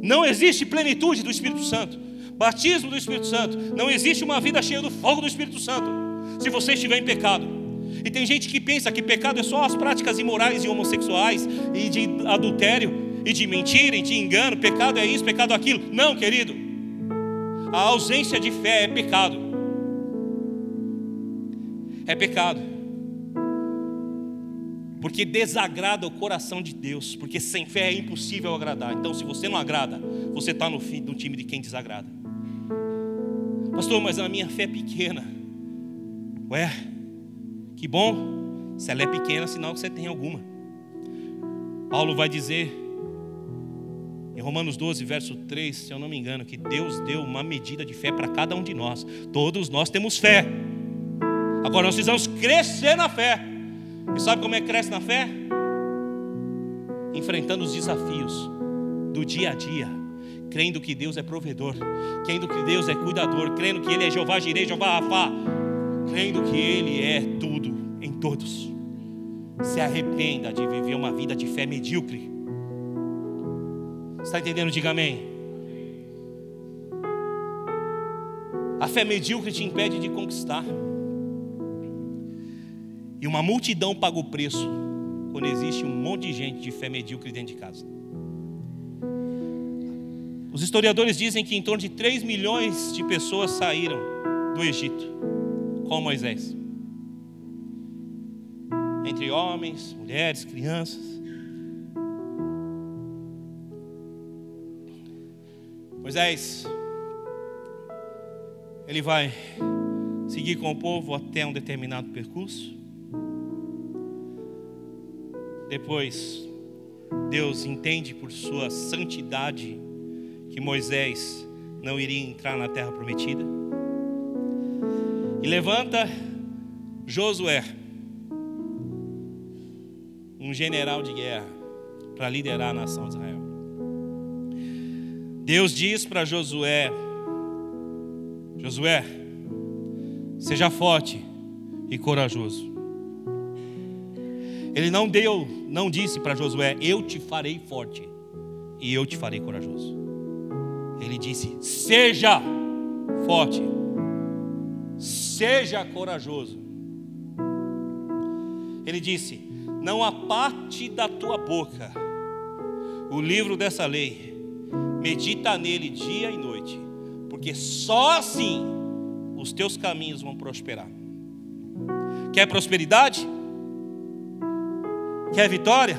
Não existe plenitude do Espírito Santo, batismo do Espírito Santo, não existe uma vida cheia do fogo do Espírito Santo, se você estiver em pecado. E tem gente que pensa que pecado é só as práticas imorais e homossexuais, e de adultério, e de mentira, e de engano. Pecado é isso, pecado é aquilo. Não, querido. A ausência de fé é pecado. É pecado. Porque desagrada o coração de Deus. Porque sem fé é impossível agradar. Então, se você não agrada, você está no fim do time de quem desagrada. Pastor, mas a minha fé é pequena. Ué, que bom, se ela é pequena, sinal que você tem alguma. Paulo vai dizer em Romanos 12, verso 3, se eu não me engano, que Deus deu uma medida de fé para cada um de nós. Todos nós temos fé. Agora nós precisamos crescer na fé. E sabe como é que cresce na fé? Enfrentando os desafios do dia a dia, crendo que Deus é provedor, crendo que Deus é cuidador, crendo que Ele é Jeová Jirei, Jeová Rafá, crendo que Ele é tudo em todos. Se arrependa de viver uma vida de fé medíocre. Está entendendo? Diga amém. A fé medíocre te impede de conquistar. E uma multidão paga o preço quando existe um monte de gente de fé medíocre dentro de casa. Os historiadores dizem que em torno de 3 milhões de pessoas saíram do Egito com Moisés. Entre homens, mulheres, crianças. Moisés, ele vai seguir com o povo até um determinado percurso. Depois, Deus entende por sua santidade que Moisés não iria entrar na terra prometida. E levanta Josué, um general de guerra, para liderar a nação de Israel. Deus diz para Josué: Josué, seja forte e corajoso. Ele não deu, não disse para Josué: Eu te farei forte e eu te farei corajoso. Ele disse: Seja forte seja corajoso. Ele disse: Não aparte da tua boca o livro dessa lei, medita nele dia e noite, porque só assim os teus caminhos vão prosperar. Quer prosperidade? Quer vitória?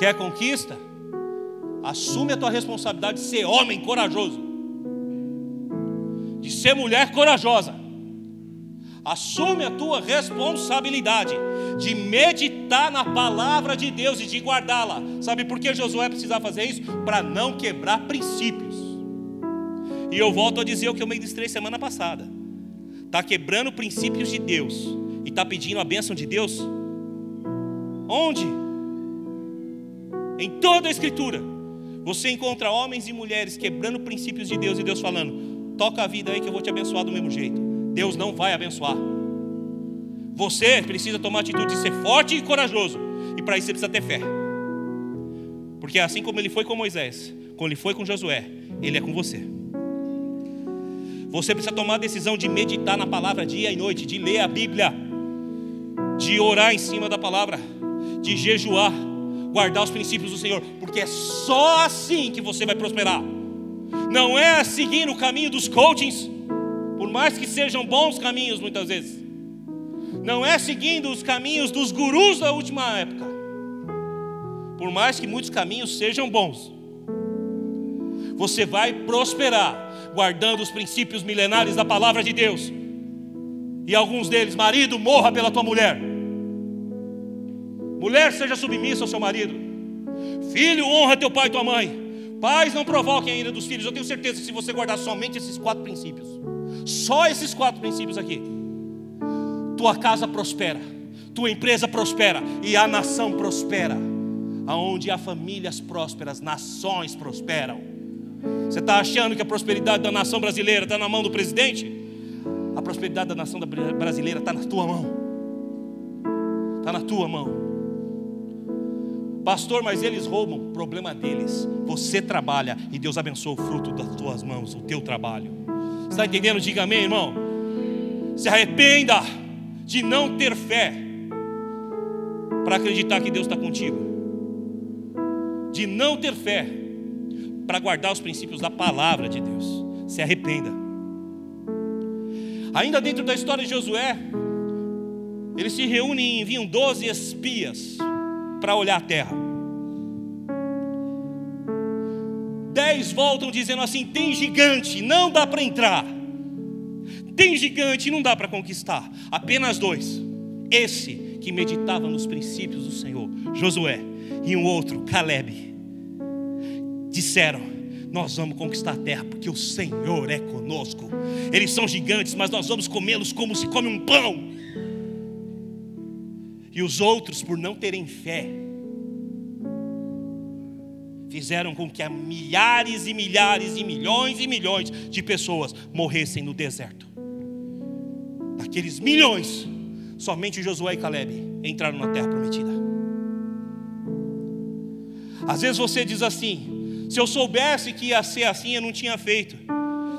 Quer conquista? Assume a tua responsabilidade de ser homem corajoso, de ser mulher corajosa Assume a tua responsabilidade de meditar na palavra de Deus e de guardá-la. Sabe por que Josué precisava fazer isso? Para não quebrar princípios. E eu volto a dizer o que eu ministrei semana passada. Está quebrando princípios de Deus e está pedindo a bênção de Deus? Onde? Em toda a Escritura. Você encontra homens e mulheres quebrando princípios de Deus e Deus falando: toca a vida aí que eu vou te abençoar do mesmo jeito. Deus não vai abençoar. Você precisa tomar a atitude de ser forte e corajoso. E para isso você precisa ter fé. Porque assim como ele foi com Moisés, como ele foi com Josué, ele é com você. Você precisa tomar a decisão de meditar na palavra dia e noite, de ler a Bíblia, de orar em cima da palavra, de jejuar, guardar os princípios do Senhor, porque é só assim que você vai prosperar. Não é seguindo o caminho dos coachings, por mais que sejam bons caminhos muitas vezes. Não é seguindo os caminhos dos gurus da última época. Por mais que muitos caminhos sejam bons, você vai prosperar guardando os princípios milenares da palavra de Deus. E alguns deles, marido, morra pela tua mulher. Mulher, seja submissa ao seu marido. Filho, honra teu pai e tua mãe. Pais, não provoquem a ira dos filhos. Eu tenho certeza que se você guardar somente esses quatro princípios, só esses quatro princípios aqui, tua casa prospera, tua empresa prospera e a nação prospera. Aonde há famílias prósperas, nações prosperam. Você está achando que a prosperidade da nação brasileira está na mão do presidente? A prosperidade da nação brasileira está na tua mão. Está na tua mão. Pastor, mas eles roubam. Problema deles. Você trabalha e Deus abençoa o fruto das tuas mãos, o teu trabalho. Está entendendo? Diga amém, irmão. Se arrependa de não ter fé para acreditar que Deus está contigo. De não ter fé para guardar os princípios da palavra de Deus. Se arrependa. Ainda dentro da história de Josué, eles se reúnem e enviam 12 espias para olhar a terra. Dez voltam dizendo assim: tem gigante, não dá para entrar. Tem gigante, não dá para conquistar. Apenas dois. Esse que meditava nos princípios do Senhor, Josué, e um outro, Caleb disseram: Nós vamos conquistar a terra, porque o Senhor é conosco. Eles são gigantes, mas nós vamos comê-los como se come um pão. E os outros, por não terem fé, fizeram com que milhares e milhares e milhões e milhões de pessoas morressem no deserto. Daqueles milhões, somente Josué e Caleb entraram na terra prometida. Às vezes você diz assim: se eu soubesse que ia ser assim, eu não tinha feito.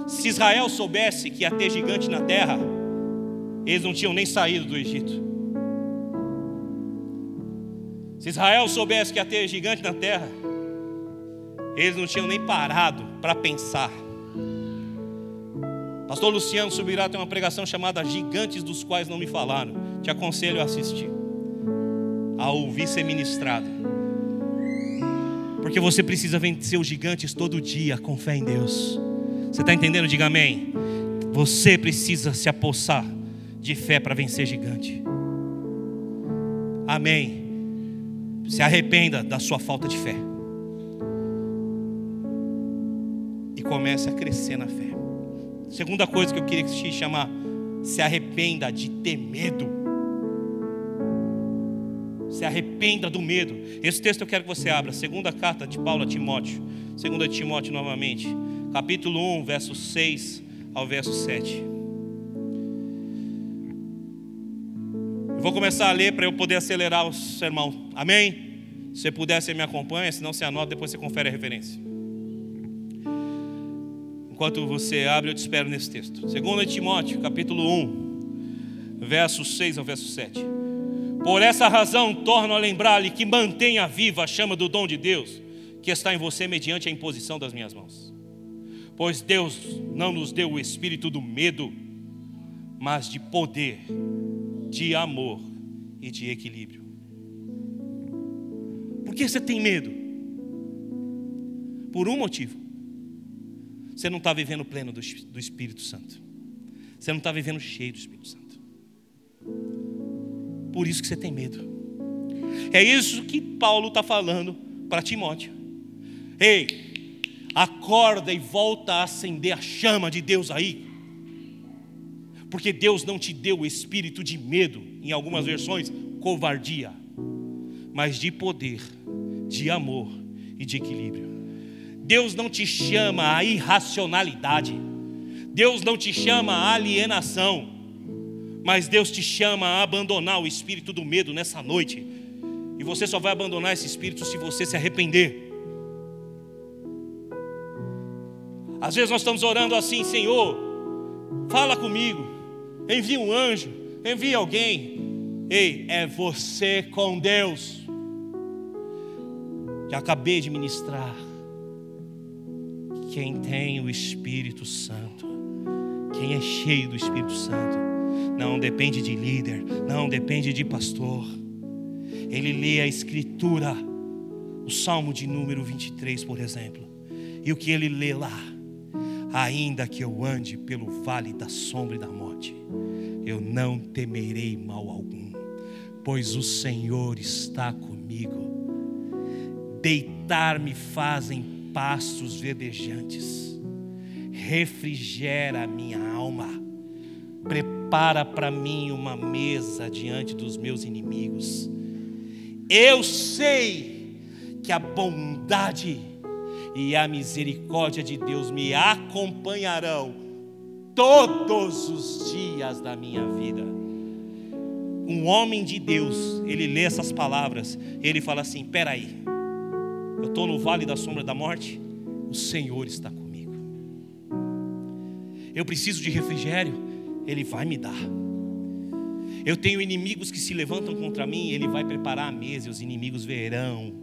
Se Israel soubesse que ia ter gigante na terra, eles não tinham nem saído do Egito. Se Israel soubesse que ia ter gigante na terra, eles não tinham nem parado para pensar. Pastor Luciano Subirá tem uma pregação chamada Gigantes dos quais não me falaram. Te aconselho a assistir, a ouvir ser ministrado. Porque você precisa vencer os gigantes todo dia com fé em Deus. Você está entendendo? Diga amém. Você precisa se apossar de fé para vencer gigante. Amém. Se arrependa da sua falta de fé. E comece a crescer na fé. Segunda coisa que eu queria te chamar: se arrependa de ter medo se arrependa do medo. Esse texto eu quero que você abra, segunda carta de Paulo a Timóteo, segunda Timóteo novamente, capítulo 1, verso 6 ao verso 7. Vou começar a ler para eu poder acelerar o sermão. Amém? Se puder, você me acompanha, senão você anota, depois você confere a referência. Enquanto você abre, eu te espero nesse texto. 2 Timóteo, capítulo 1, verso 6 ao verso 7. Por essa razão, torno a lembrar-lhe que mantenha viva a chama do dom de Deus que está em você mediante a imposição das minhas mãos. Pois Deus não nos deu o espírito do medo, mas de poder, de amor e de equilíbrio. Por que você tem medo? Por um motivo. Você não está vivendo pleno do, do Espírito Santo. Você não está vivendo cheio do Espírito Santo. Por isso que você tem medo. É isso que Paulo está falando para Timóteo. Ei, acorda e volta a acender a chama de Deus aí porque Deus não te deu o espírito de medo, em algumas versões, covardia, mas de poder, de amor e de equilíbrio. Deus não te chama à irracionalidade, Deus não te chama à alienação, mas Deus te chama a abandonar o espírito do medo nessa noite. E você só vai abandonar esse espírito se você se arrepender. Às vezes nós estamos orando assim, Senhor, fala comigo envia um anjo, envia alguém. Ei, é você com Deus. Acabei de ministrar. Quem tem o Espírito Santo, quem é cheio do Espírito Santo, não depende de líder, não depende de pastor. Ele lê a Escritura, o Salmo de número 23, por exemplo, e o que ele lê lá, ainda que eu ande pelo vale da sombra e da morte, eu não temerei mal algum, pois o Senhor está comigo. Deitar-me fazem pastos verdejantes, refrigera a minha alma, prepara para mim uma mesa diante dos meus inimigos. Eu sei que a bondade e a misericórdia de Deus me acompanharão todos os dias da minha vida. Um homem de Deus, ele lê essas palavras, ele fala assim: peraí, eu estou no vale da sombra da morte, o Senhor está comigo. Eu preciso de refrigério, Ele vai me dar. Eu tenho inimigos que se levantam contra mim, Ele vai preparar a mesa e os inimigos verão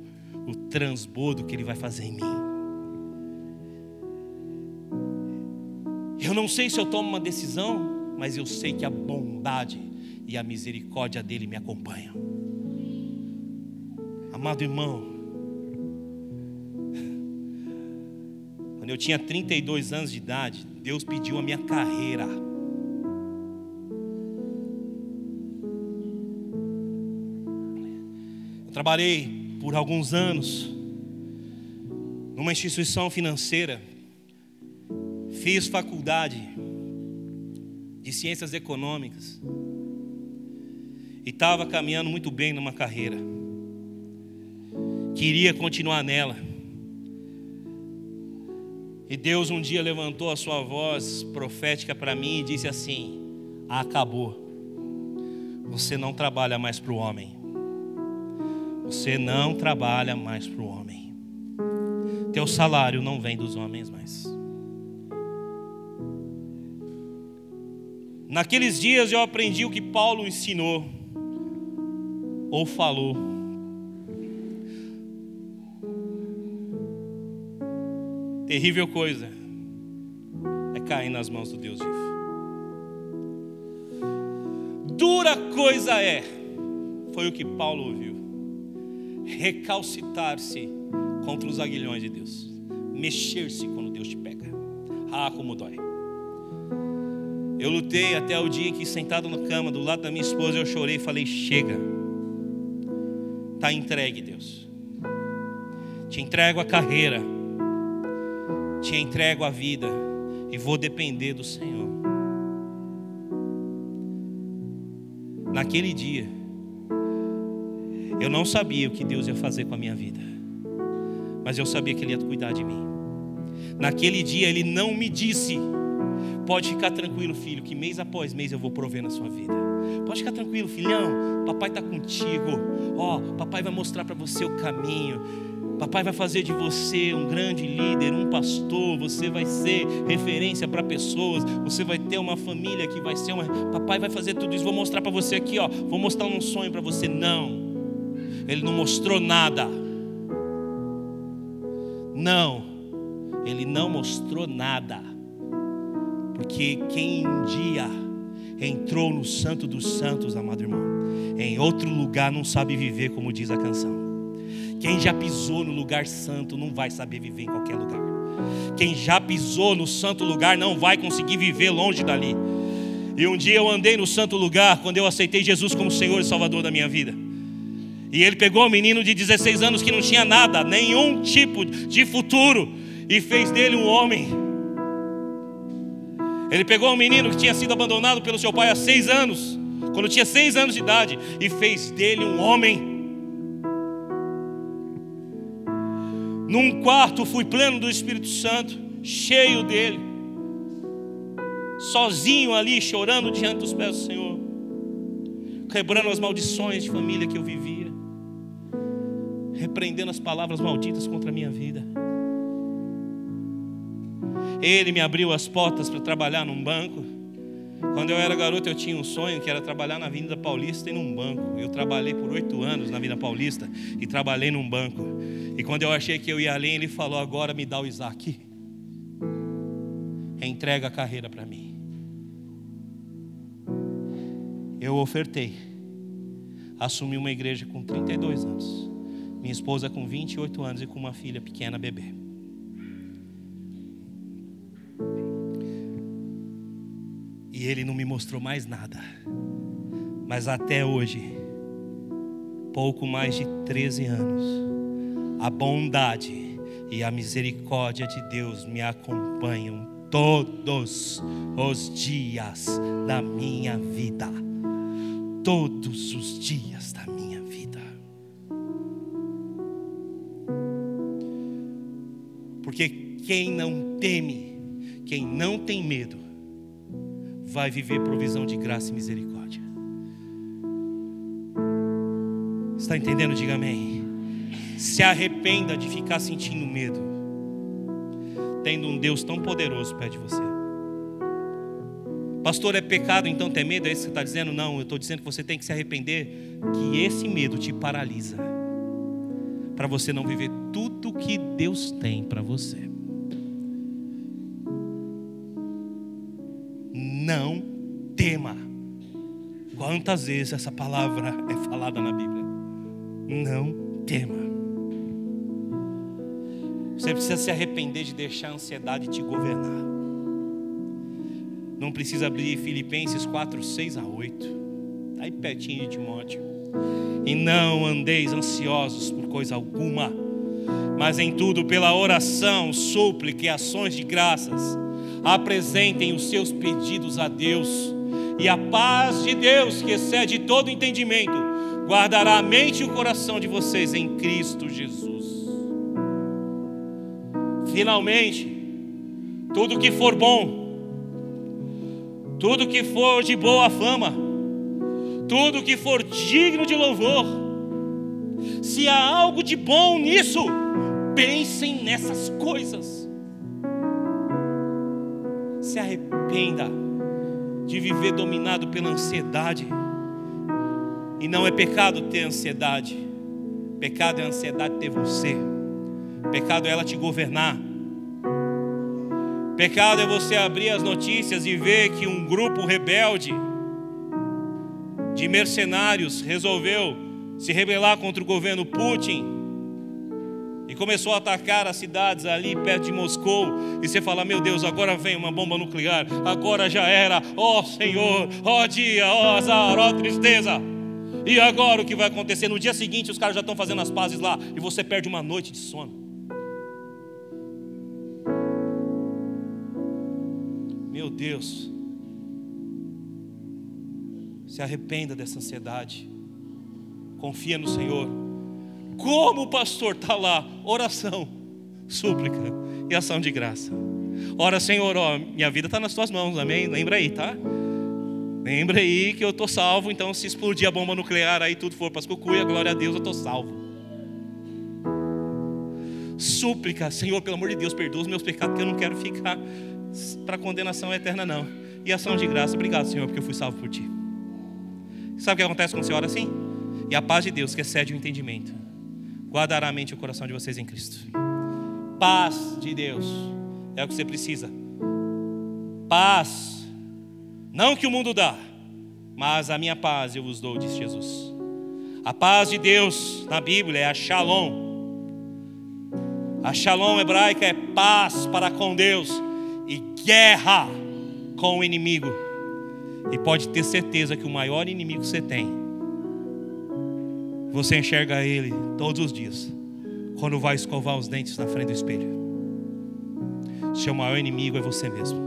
o transbordo que Ele vai fazer em mim. Eu não sei se eu tomo uma decisão, mas eu sei que a bondade e a misericórdia dele me acompanham. Amado irmão, Quando eu tinha 32 anos de idade, Deus pediu a minha carreira. Eu trabalhei por alguns anos numa instituição financeira, fiz faculdade de ciências econômicas e estava caminhando muito bem numa carreira. Queria continuar nela. E Deus um dia levantou a sua voz profética para mim e disse assim: Acabou. Você não trabalha mais para o homem. Você não trabalha mais para o homem. Teu salário não vem dos homens mais. Naqueles dias eu aprendi o que Paulo ensinou ou falou Terrível coisa é cair nas mãos do Deus vivo. Dura coisa é, foi o que Paulo ouviu, recalcitar-se contra os aguilhões de Deus, mexer-se quando Deus te pega. Ah, como dói. Eu lutei até o dia em que, sentado na cama, do lado da minha esposa, eu chorei e falei: Chega, está entregue, Deus. Te entrego a carreira te entrego a vida e vou depender do Senhor. Naquele dia, eu não sabia o que Deus ia fazer com a minha vida, mas eu sabia que Ele ia cuidar de mim. Naquele dia, Ele não me disse: Pode ficar tranquilo, filho, que mês após mês eu vou prover na sua vida. Pode ficar tranquilo, filhão, papai está contigo. Ó, oh, papai vai mostrar para você o caminho. Papai vai fazer de você um grande líder, um pastor, você vai ser referência para pessoas, você vai ter uma família que vai ser uma. Papai vai fazer tudo isso. Vou mostrar para você aqui, ó. Vou mostrar um sonho para você. Não. Ele não mostrou nada. Não. Ele não mostrou nada. Porque quem um dia entrou no Santo dos Santos, amado irmão, em outro lugar não sabe viver, como diz a canção. Quem já pisou no lugar santo não vai saber viver em qualquer lugar. Quem já pisou no santo lugar não vai conseguir viver longe dali. E um dia eu andei no santo lugar quando eu aceitei Jesus como Senhor e Salvador da minha vida. E ele pegou um menino de 16 anos que não tinha nada, nenhum tipo de futuro, e fez dele um homem. Ele pegou um menino que tinha sido abandonado pelo seu pai há seis anos, quando tinha seis anos de idade, e fez dele um homem. Num quarto fui pleno do Espírito Santo, cheio dele, sozinho ali, chorando diante dos pés do Senhor, quebrando as maldições de família que eu vivia, repreendendo as palavras malditas contra a minha vida. Ele me abriu as portas para trabalhar num banco. Quando eu era garoto, eu tinha um sonho que era trabalhar na Avenida Paulista e num banco. Eu trabalhei por oito anos na Avenida Paulista e trabalhei num banco. E quando eu achei que eu ia além, ele falou: Agora me dá o Isaac. Entrega a carreira para mim. Eu ofertei. Assumi uma igreja com 32 anos. Minha esposa com 28 anos e com uma filha pequena bebê. E ele não me mostrou mais nada. Mas até hoje, pouco mais de 13 anos, a bondade e a misericórdia de Deus me acompanham todos os dias da minha vida. Todos os dias da minha vida. Porque quem não teme, quem não tem medo, vai viver provisão de graça e misericórdia. Está entendendo? Diga amém. Se arrependa de ficar sentindo medo, tendo um Deus tão poderoso perto de você. Pastor, é pecado então ter medo? É isso que você está dizendo? Não, eu estou dizendo que você tem que se arrepender, que esse medo te paralisa, para você não viver tudo que Deus tem para você. Quantas vezes essa palavra é falada na Bíblia? Não tema. Você precisa se arrepender de deixar a ansiedade te governar. Não precisa abrir Filipenses 4, 6 a 8. Está aí pertinho de Timóteo. E não andeis ansiosos por coisa alguma, mas em tudo pela oração, súplica e ações de graças apresentem os seus pedidos a Deus, e a paz de Deus, que excede todo entendimento, guardará a mente e o coração de vocês em Cristo Jesus. Finalmente, tudo que for bom, tudo que for de boa fama, tudo que for digno de louvor, se há algo de bom nisso, pensem nessas coisas se arrependa de viver dominado pela ansiedade. E não é pecado ter ansiedade. Pecado é a ansiedade ter você. Pecado é ela te governar. Pecado é você abrir as notícias e ver que um grupo rebelde de mercenários resolveu se rebelar contra o governo Putin e começou a atacar as cidades ali perto de Moscou, e você fala: Meu Deus, agora vem uma bomba nuclear, agora já era, ó oh, Senhor, ó oh, dia, ó oh, azar, ó tristeza. E agora o que vai acontecer? No dia seguinte, os caras já estão fazendo as pazes lá, e você perde uma noite de sono. Meu Deus, se arrependa dessa ansiedade, confia no Senhor. Como o pastor está lá, oração, súplica e ação de graça. Ora, Senhor, ó, minha vida está nas tuas mãos, amém? Lembra aí, tá? Lembra aí que eu estou salvo, então se explodir a bomba nuclear aí, tudo for para as cucuia, glória a Deus, eu estou salvo. Súplica, Senhor, pelo amor de Deus, perdoa os meus pecados, porque eu não quero ficar para condenação eterna, não. E ação de graça, obrigado, Senhor, porque eu fui salvo por Ti. Sabe o que acontece quando você ora assim? E a paz de Deus, que excede o entendimento, guardará a mente e o coração de vocês em Cristo. Paz de Deus é o que você precisa. Paz, não que o mundo dá, mas a minha paz eu vos dou, diz Jesus. A paz de Deus na Bíblia é a Shalom. A Shalom hebraica é paz para com Deus e guerra com o inimigo. E pode ter certeza que o maior inimigo que você tem você enxerga ele todos os dias, quando vai escovar os dentes na frente do espelho. Seu maior inimigo é você mesmo,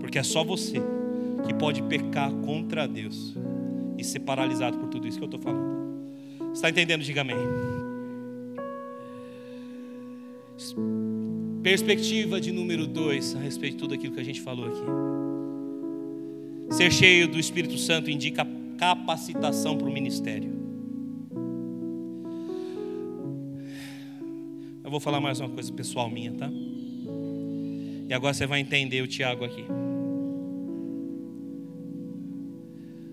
porque é só você que pode pecar contra Deus e ser paralisado por tudo isso que eu estou falando. Está entendendo? Diga amém. Perspectiva de número dois a respeito de tudo aquilo que a gente falou aqui. Ser cheio do Espírito Santo indica capacitação para o ministério. Eu vou falar mais uma coisa pessoal minha, tá? E agora você vai entender o Tiago aqui.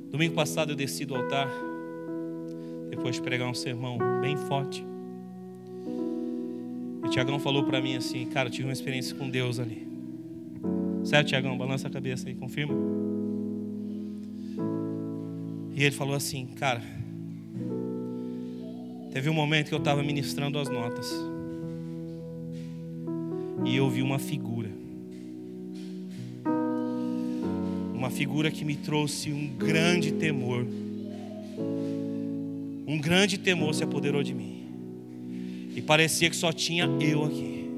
Domingo passado eu desci do altar, depois de pregar um sermão bem forte. E o Tiagão falou para mim assim, cara, eu tive uma experiência com Deus ali. Certo, Tiagão? Balança a cabeça aí, confirma. E ele falou assim, cara, teve um momento que eu estava ministrando as notas. E eu vi uma figura. Uma figura que me trouxe um grande temor. Um grande temor se apoderou de mim. E parecia que só tinha eu aqui.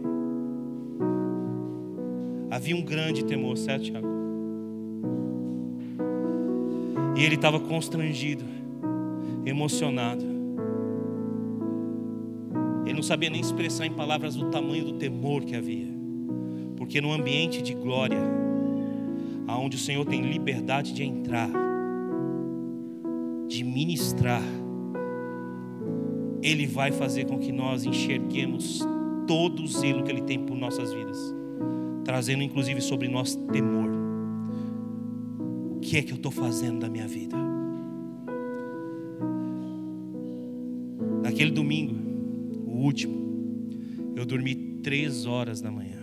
Havia um grande temor, certo, Tiago? E ele estava constrangido, emocionado. Ele não sabia nem expressar em palavras o tamanho do temor que havia. Porque no ambiente de glória, aonde o Senhor tem liberdade de entrar, de ministrar, Ele vai fazer com que nós enxerguemos todo o zelo que Ele tem por nossas vidas, trazendo inclusive sobre nós temor. Que é que eu estou fazendo da minha vida? Naquele domingo, o último, eu dormi três horas da manhã.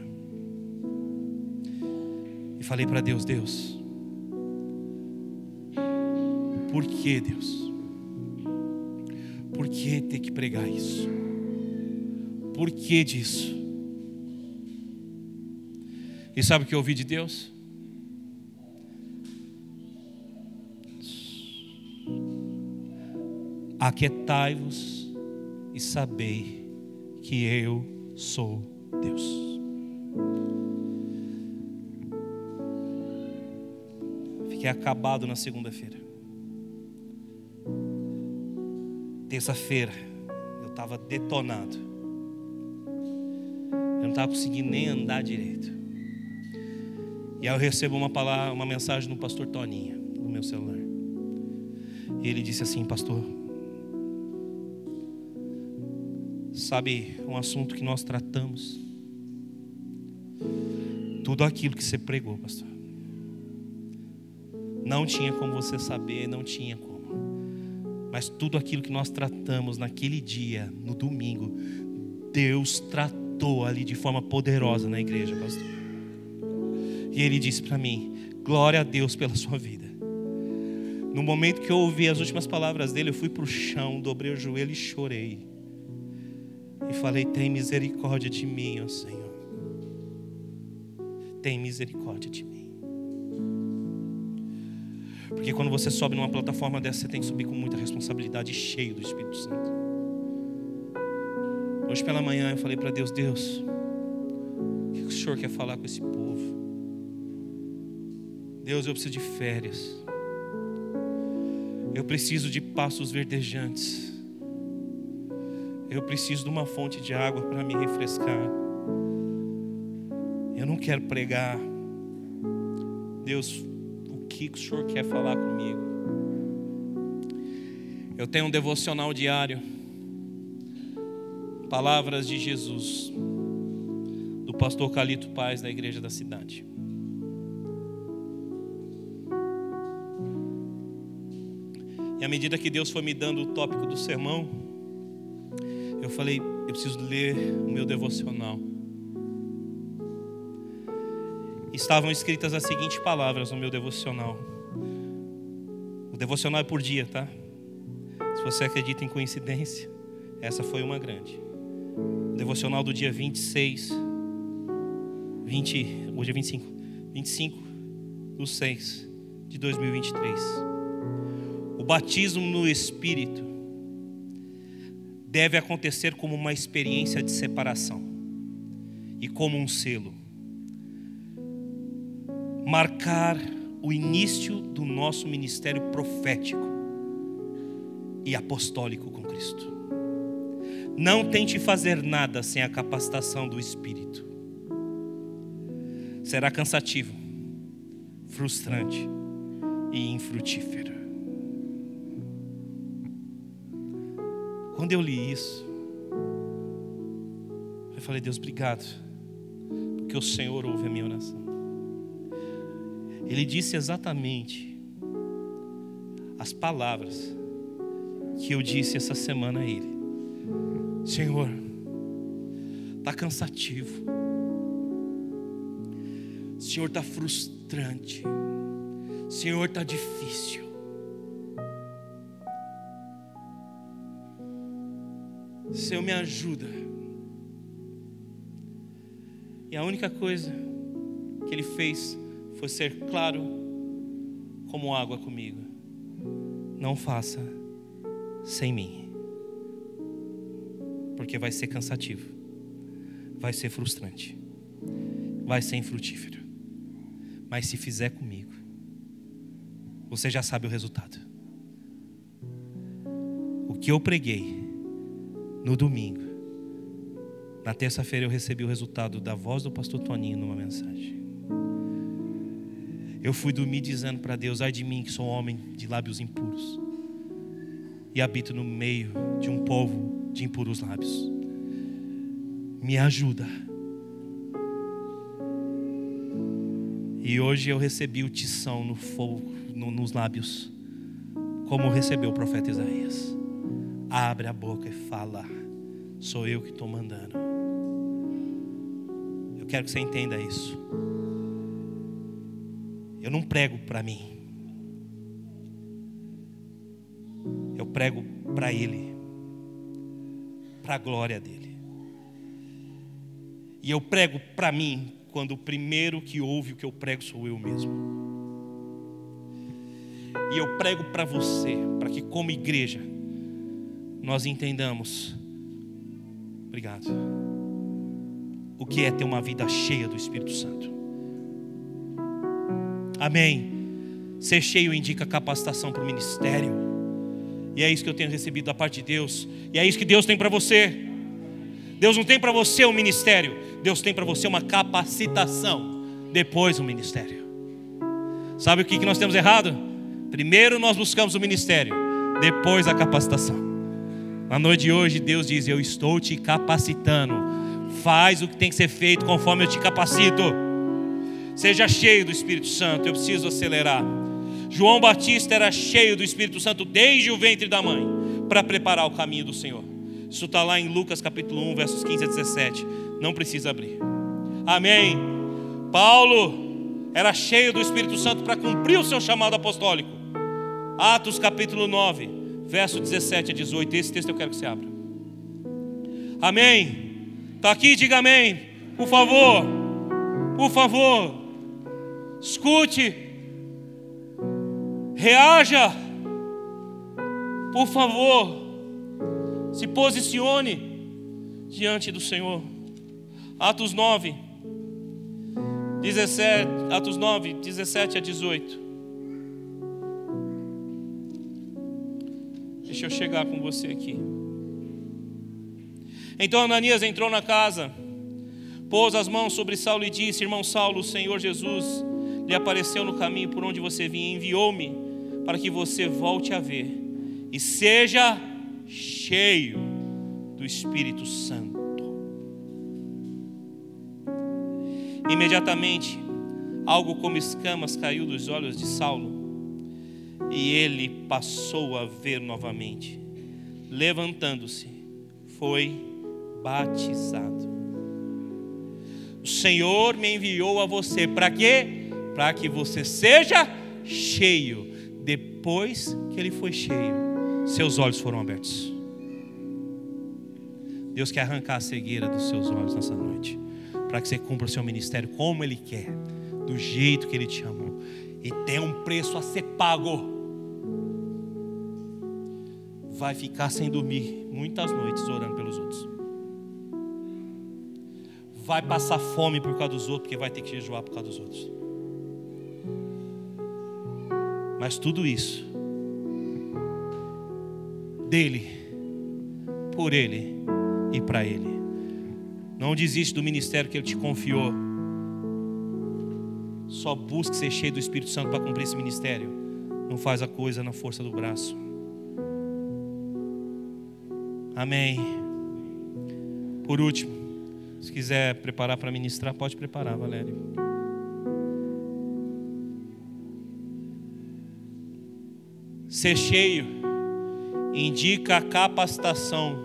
E falei para Deus: Deus, por que Deus? Por que ter que pregar isso? Por que disso? E sabe o que eu ouvi de Deus? Aquietai-vos e sabei que eu sou Deus. Fiquei acabado na segunda-feira. Terça-feira, eu estava detonado. Eu não estava conseguindo nem andar direito. E aí eu recebo uma palavra, uma mensagem do pastor Toninha no meu celular. E ele disse assim, pastor, sabe um assunto que nós tratamos? Tudo aquilo que você pregou, pastor. Não tinha como você saber, não tinha como. Mas tudo aquilo que nós tratamos naquele dia, no domingo, Deus tratou ali de forma poderosa na igreja, pastor. E ele disse para mim: Glória a Deus pela sua vida. No momento que eu ouvi as últimas palavras dele, eu fui para o chão, dobrei o joelho e chorei. Falei: Tem misericórdia de mim, ó Senhor. Tem misericórdia de mim. Porque quando você sobe numa plataforma dessa, você tem que subir com muita responsabilidade cheio do Espírito Santo. Hoje pela manhã eu falei para Deus: Deus, o que o Senhor quer falar com esse povo? Deus, eu preciso de férias. Eu preciso de passos verdejantes. Eu preciso de uma fonte de água para me refrescar. Eu não quero pregar. Deus, o que o Senhor quer falar comigo? Eu tenho um devocional diário. Palavras de Jesus, do pastor Calito Paz, da igreja da cidade. E à medida que Deus foi me dando o tópico do sermão, falei, eu preciso ler o meu devocional. Estavam escritas as seguintes palavras no meu devocional. O devocional é por dia, tá? Se você acredita em coincidência, essa foi uma grande. O devocional do dia 26, 20, hoje é 25, 25 do 6 de 2023. O batismo no Espírito deve acontecer como uma experiência de separação e como um selo. Marcar o início do nosso ministério profético e apostólico com Cristo. Não tente fazer nada sem a capacitação do Espírito. Será cansativo, frustrante e infrutífero. Quando eu li isso, eu falei, Deus, obrigado, porque o Senhor ouve a minha oração. Ele disse exatamente as palavras que eu disse essa semana a ele. Senhor, está cansativo. Senhor, está frustrante. Senhor, está difícil. Senhor, me ajuda. E a única coisa que Ele fez foi ser claro como água comigo. Não faça sem mim, porque vai ser cansativo, vai ser frustrante, vai ser infrutífero. Mas se fizer comigo, você já sabe o resultado. O que eu preguei no domingo, na terça-feira eu recebi o resultado da voz do pastor Toninho numa mensagem. Eu fui dormir dizendo para Deus: ai de mim que sou homem de lábios impuros e habito no meio de um povo de impuros lábios. Me ajuda. E hoje eu recebi o tição no fogo, no, nos lábios, como recebeu o profeta Isaías. Abre a boca e fala: Sou eu que estou mandando. Eu quero que você entenda isso. Eu não prego para mim. Eu prego para Ele, para a glória dele. E eu prego para mim quando o primeiro que ouve o que eu prego sou eu mesmo. E eu prego para você, para que como igreja nós entendamos. Obrigado. O que é ter uma vida cheia do Espírito Santo? Amém. Ser cheio indica capacitação para o ministério. E é isso que eu tenho recebido da parte de Deus. E é isso que Deus tem para você. Deus não tem para você um ministério. Deus tem para você uma capacitação. Depois o um ministério. Sabe o que nós temos errado? Primeiro nós buscamos o ministério. Depois a capacitação. Na noite de hoje, Deus diz: Eu estou te capacitando. Faz o que tem que ser feito conforme eu te capacito. Seja cheio do Espírito Santo. Eu preciso acelerar. João Batista era cheio do Espírito Santo desde o ventre da mãe para preparar o caminho do Senhor. Isso está lá em Lucas capítulo 1, versos 15 a 17. Não precisa abrir. Amém. Paulo era cheio do Espírito Santo para cumprir o seu chamado apostólico. Atos capítulo 9 verso 17 a 18. Esse texto eu quero que você abra. Amém. Está aqui, diga amém. Por favor. Por favor. Escute. Reaja. Por favor. Se posicione diante do Senhor. Atos 9. 17, Atos 9, 17 a 18. Deixa eu chegar com você aqui. Então Ananias entrou na casa, pôs as mãos sobre Saulo e disse: Irmão Saulo, o Senhor Jesus lhe apareceu no caminho por onde você vinha, enviou-me para que você volte a ver e seja cheio do Espírito Santo. Imediatamente, algo como escamas caiu dos olhos de Saulo e ele passou a ver novamente. Levantando-se, foi batizado. O Senhor me enviou a você para quê? Para que você seja cheio. Depois que ele foi cheio, seus olhos foram abertos. Deus quer arrancar a cegueira dos seus olhos nessa noite, para que você cumpra o seu ministério como Ele quer, do jeito que Ele te amou, e tem um preço a ser pago vai ficar sem dormir muitas noites orando pelos outros. Vai passar fome por causa dos outros, porque vai ter que jejuar por causa dos outros. Mas tudo isso, dele, por ele e para ele. Não desiste do ministério que ele te confiou. Só busque ser cheio do Espírito Santo para cumprir esse ministério. Não faz a coisa na força do braço. Amém. Por último, Se quiser preparar para ministrar, pode preparar, Valério. Ser cheio indica a capacitação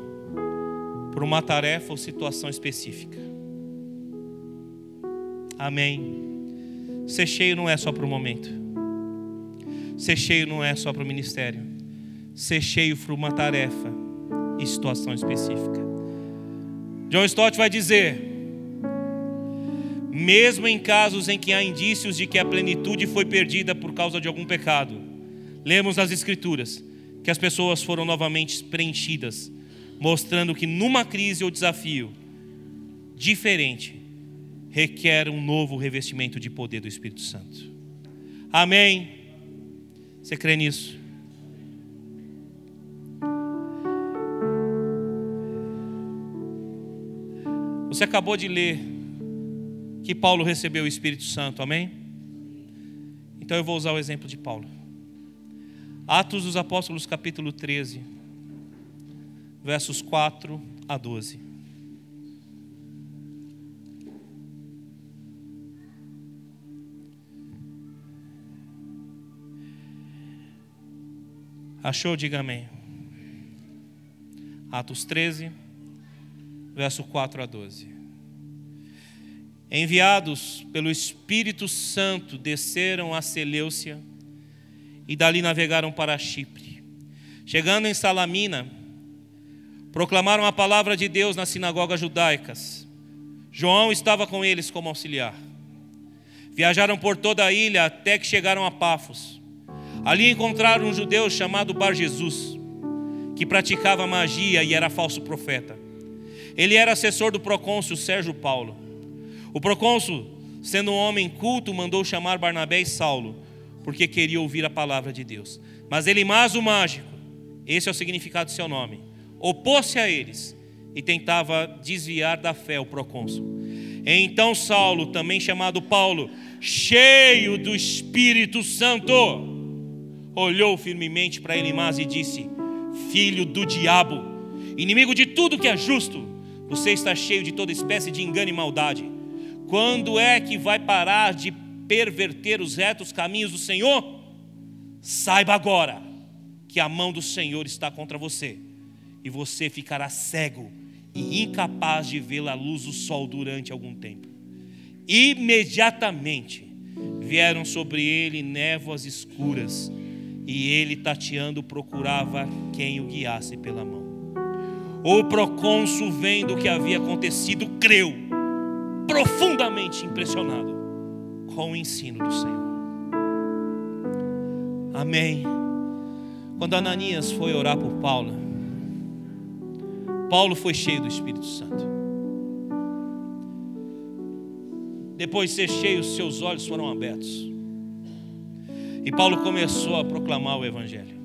para uma tarefa ou situação específica. Amém. Ser cheio não é só para o momento. Ser cheio não é só para o ministério. Ser cheio para uma tarefa e situação específica. John Stott vai dizer: mesmo em casos em que há indícios de que a plenitude foi perdida por causa de algum pecado, lemos nas Escrituras que as pessoas foram novamente preenchidas, mostrando que numa crise ou desafio diferente requer um novo revestimento de poder do Espírito Santo. Amém. Você crê nisso? Você acabou de ler que Paulo recebeu o Espírito Santo, amém? Então eu vou usar o exemplo de Paulo. Atos dos Apóstolos, capítulo 13, versos 4 a 12. Achou? Diga amém. Atos 13, verso 4 a 12. Enviados pelo Espírito Santo, desceram a Seleucia e dali navegaram para Chipre. Chegando em Salamina, proclamaram a palavra de Deus nas sinagogas judaicas. João estava com eles como auxiliar. Viajaram por toda a ilha até que chegaram a Pafos. Ali encontraram um judeu chamado Bar Jesus, que praticava magia e era falso profeta. Ele era assessor do procônsul Sérgio Paulo. O procônsul, sendo um homem culto, mandou chamar Barnabé e Saulo, porque queria ouvir a palavra de Deus. Mas Elimas, o mágico, esse é o significado do seu nome, opôs-se a eles e tentava desviar da fé o procônsul. Então Saulo, também chamado Paulo, cheio do Espírito Santo, olhou firmemente para Elimas e disse: Filho do diabo, inimigo de tudo que é justo, você está cheio de toda espécie de engano e maldade. Quando é que vai parar de perverter os retos caminhos do Senhor? Saiba agora que a mão do Senhor está contra você, e você ficará cego e incapaz de ver a luz do sol durante algum tempo. Imediatamente vieram sobre ele névoas escuras, e ele tateando procurava quem o guiasse pela mão. O procônsul, vendo o que havia acontecido, creu, profundamente impressionado com o ensino do Senhor. Amém. Quando Ananias foi orar por Paulo, Paulo foi cheio do Espírito Santo. Depois de ser cheio, seus olhos foram abertos. E Paulo começou a proclamar o Evangelho.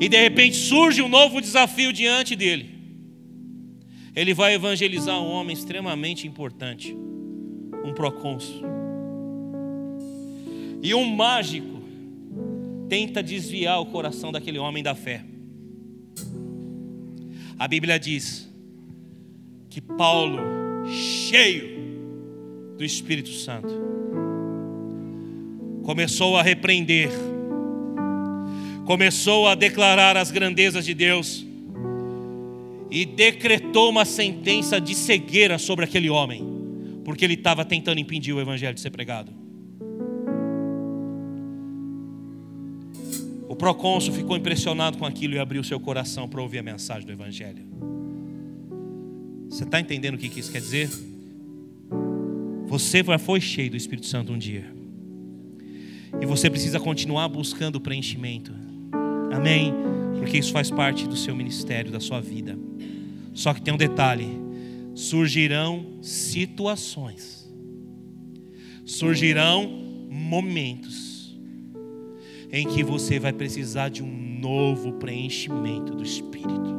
E de repente surge um novo desafio diante dele. Ele vai evangelizar um homem extremamente importante, um procônsul. E um mágico tenta desviar o coração daquele homem da fé. A Bíblia diz que Paulo, cheio do Espírito Santo, começou a repreender começou a declarar as grandezas de Deus e decretou uma sentença de cegueira sobre aquele homem, porque ele estava tentando impedir o evangelho de ser pregado. O procônsul ficou impressionado com aquilo e abriu seu coração para ouvir a mensagem do evangelho. Você está entendendo o que isso quer dizer? Você já foi cheio do Espírito Santo um dia. E você precisa continuar buscando o preenchimento. Amém? Porque isso faz parte do seu ministério, da sua vida. Só que tem um detalhe: surgirão situações, surgirão momentos em que você vai precisar de um novo preenchimento do Espírito.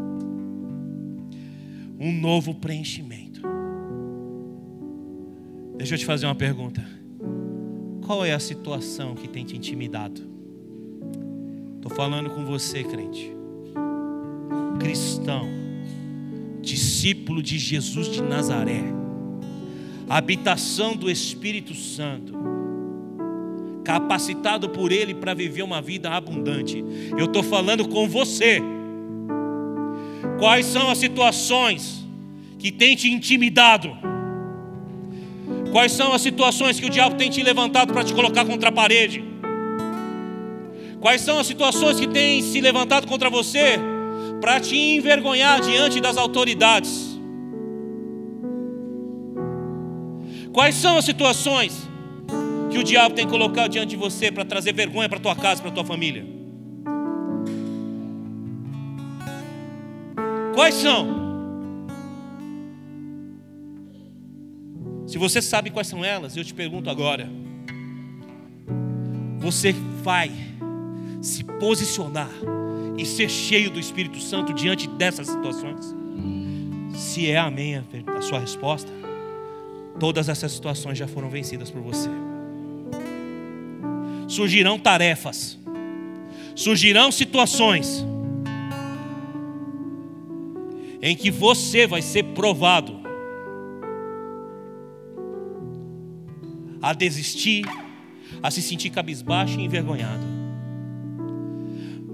Um novo preenchimento. Deixa eu te fazer uma pergunta. Qual é a situação que tem te intimidado? Estou falando com você, crente, cristão, discípulo de Jesus de Nazaré, habitação do Espírito Santo, capacitado por Ele para viver uma vida abundante. Eu estou falando com você. Quais são as situações que têm te intimidado? Quais são as situações que o diabo tem te levantado para te colocar contra a parede? Quais são as situações que têm se levantado contra você para te envergonhar diante das autoridades? Quais são as situações que o diabo tem colocado diante de você para trazer vergonha para tua casa, para tua família? Quais são? Se você sabe quais são elas, eu te pergunto agora: você vai se posicionar e ser cheio do Espírito Santo diante dessas situações? Se é amém a sua resposta, todas essas situações já foram vencidas por você. Surgirão tarefas, surgirão situações em que você vai ser provado a desistir, a se sentir cabisbaixo e envergonhado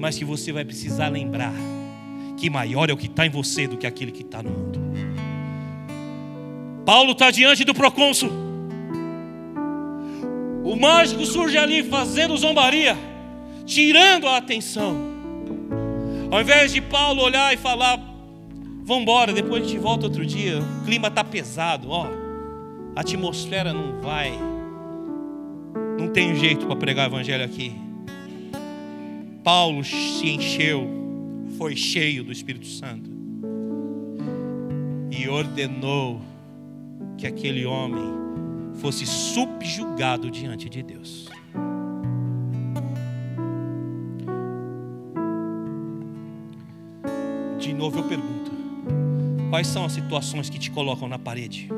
mas que você vai precisar lembrar que maior é o que está em você do que aquele que está no mundo. Paulo está diante do procônsul. O mágico surge ali fazendo zombaria, tirando a atenção. Ao invés de Paulo olhar e falar, vamos embora, depois a gente volta outro dia, o clima está pesado, ó, a atmosfera não vai, não tem jeito para pregar o evangelho aqui. Paulo se encheu, foi cheio do Espírito Santo e ordenou que aquele homem fosse subjugado diante de Deus. De novo eu pergunto: quais são as situações que te colocam na parede?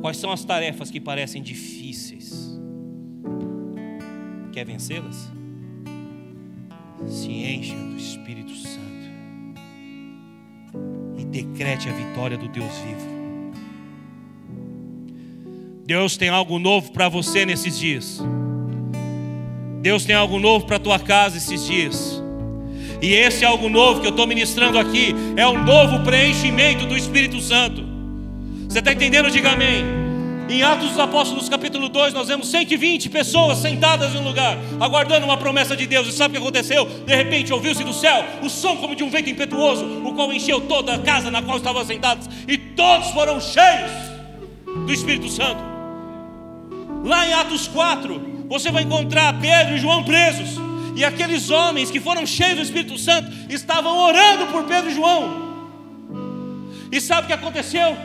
Quais são as tarefas que parecem difíceis? Quer vencê-las? se encha do Espírito Santo e decrete a vitória do Deus vivo. Deus tem algo novo para você nesses dias. Deus tem algo novo para tua casa esses dias. E esse algo novo que eu estou ministrando aqui é um novo preenchimento do Espírito Santo. Você está entendendo? Diga amém. Em Atos dos Apóstolos, capítulo 2, nós vemos 120 pessoas sentadas em um lugar, aguardando uma promessa de Deus. E sabe o que aconteceu? De repente ouviu-se do céu o som como de um vento impetuoso, o qual encheu toda a casa na qual estavam sentados, e todos foram cheios do Espírito Santo. Lá em Atos 4, você vai encontrar Pedro e João presos, e aqueles homens que foram cheios do Espírito Santo estavam orando por Pedro e João. E sabe o que aconteceu?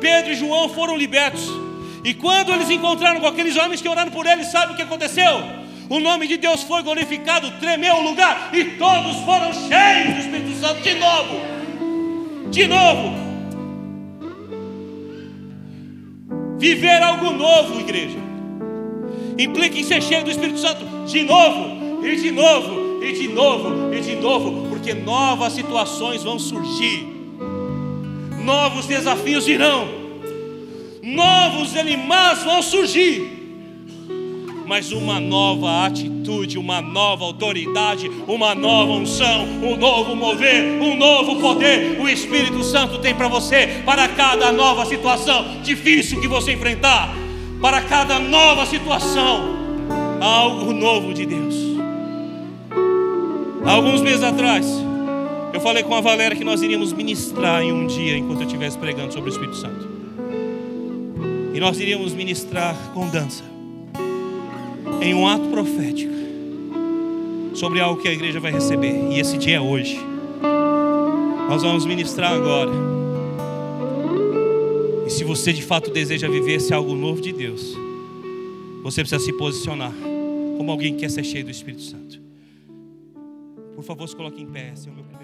Pedro e João foram libertos. E quando eles encontraram com aqueles homens que oraram por eles, sabe o que aconteceu? O nome de Deus foi glorificado, tremeu o lugar e todos foram cheios do Espírito Santo. De novo. De novo. Viver algo novo, igreja, implica em ser cheio do Espírito Santo. De novo, e de novo, e de novo, e de novo, porque novas situações vão surgir, novos desafios virão novos animais vão surgir, mas uma nova atitude, uma nova autoridade, uma nova unção, um novo mover, um novo poder, o Espírito Santo tem para você, para cada nova situação difícil que você enfrentar, para cada nova situação, algo novo de Deus. alguns meses atrás, eu falei com a Valéria que nós iríamos ministrar em um dia enquanto eu estivesse pregando sobre o Espírito Santo. E nós iríamos ministrar com dança, em um ato profético, sobre algo que a igreja vai receber. E esse dia é hoje. Nós vamos ministrar agora. E se você de fato deseja viver esse algo novo de Deus, você precisa se posicionar como alguém que quer ser cheio do Espírito Santo. Por favor, se coloque em pé. Esse é o meu primeiro.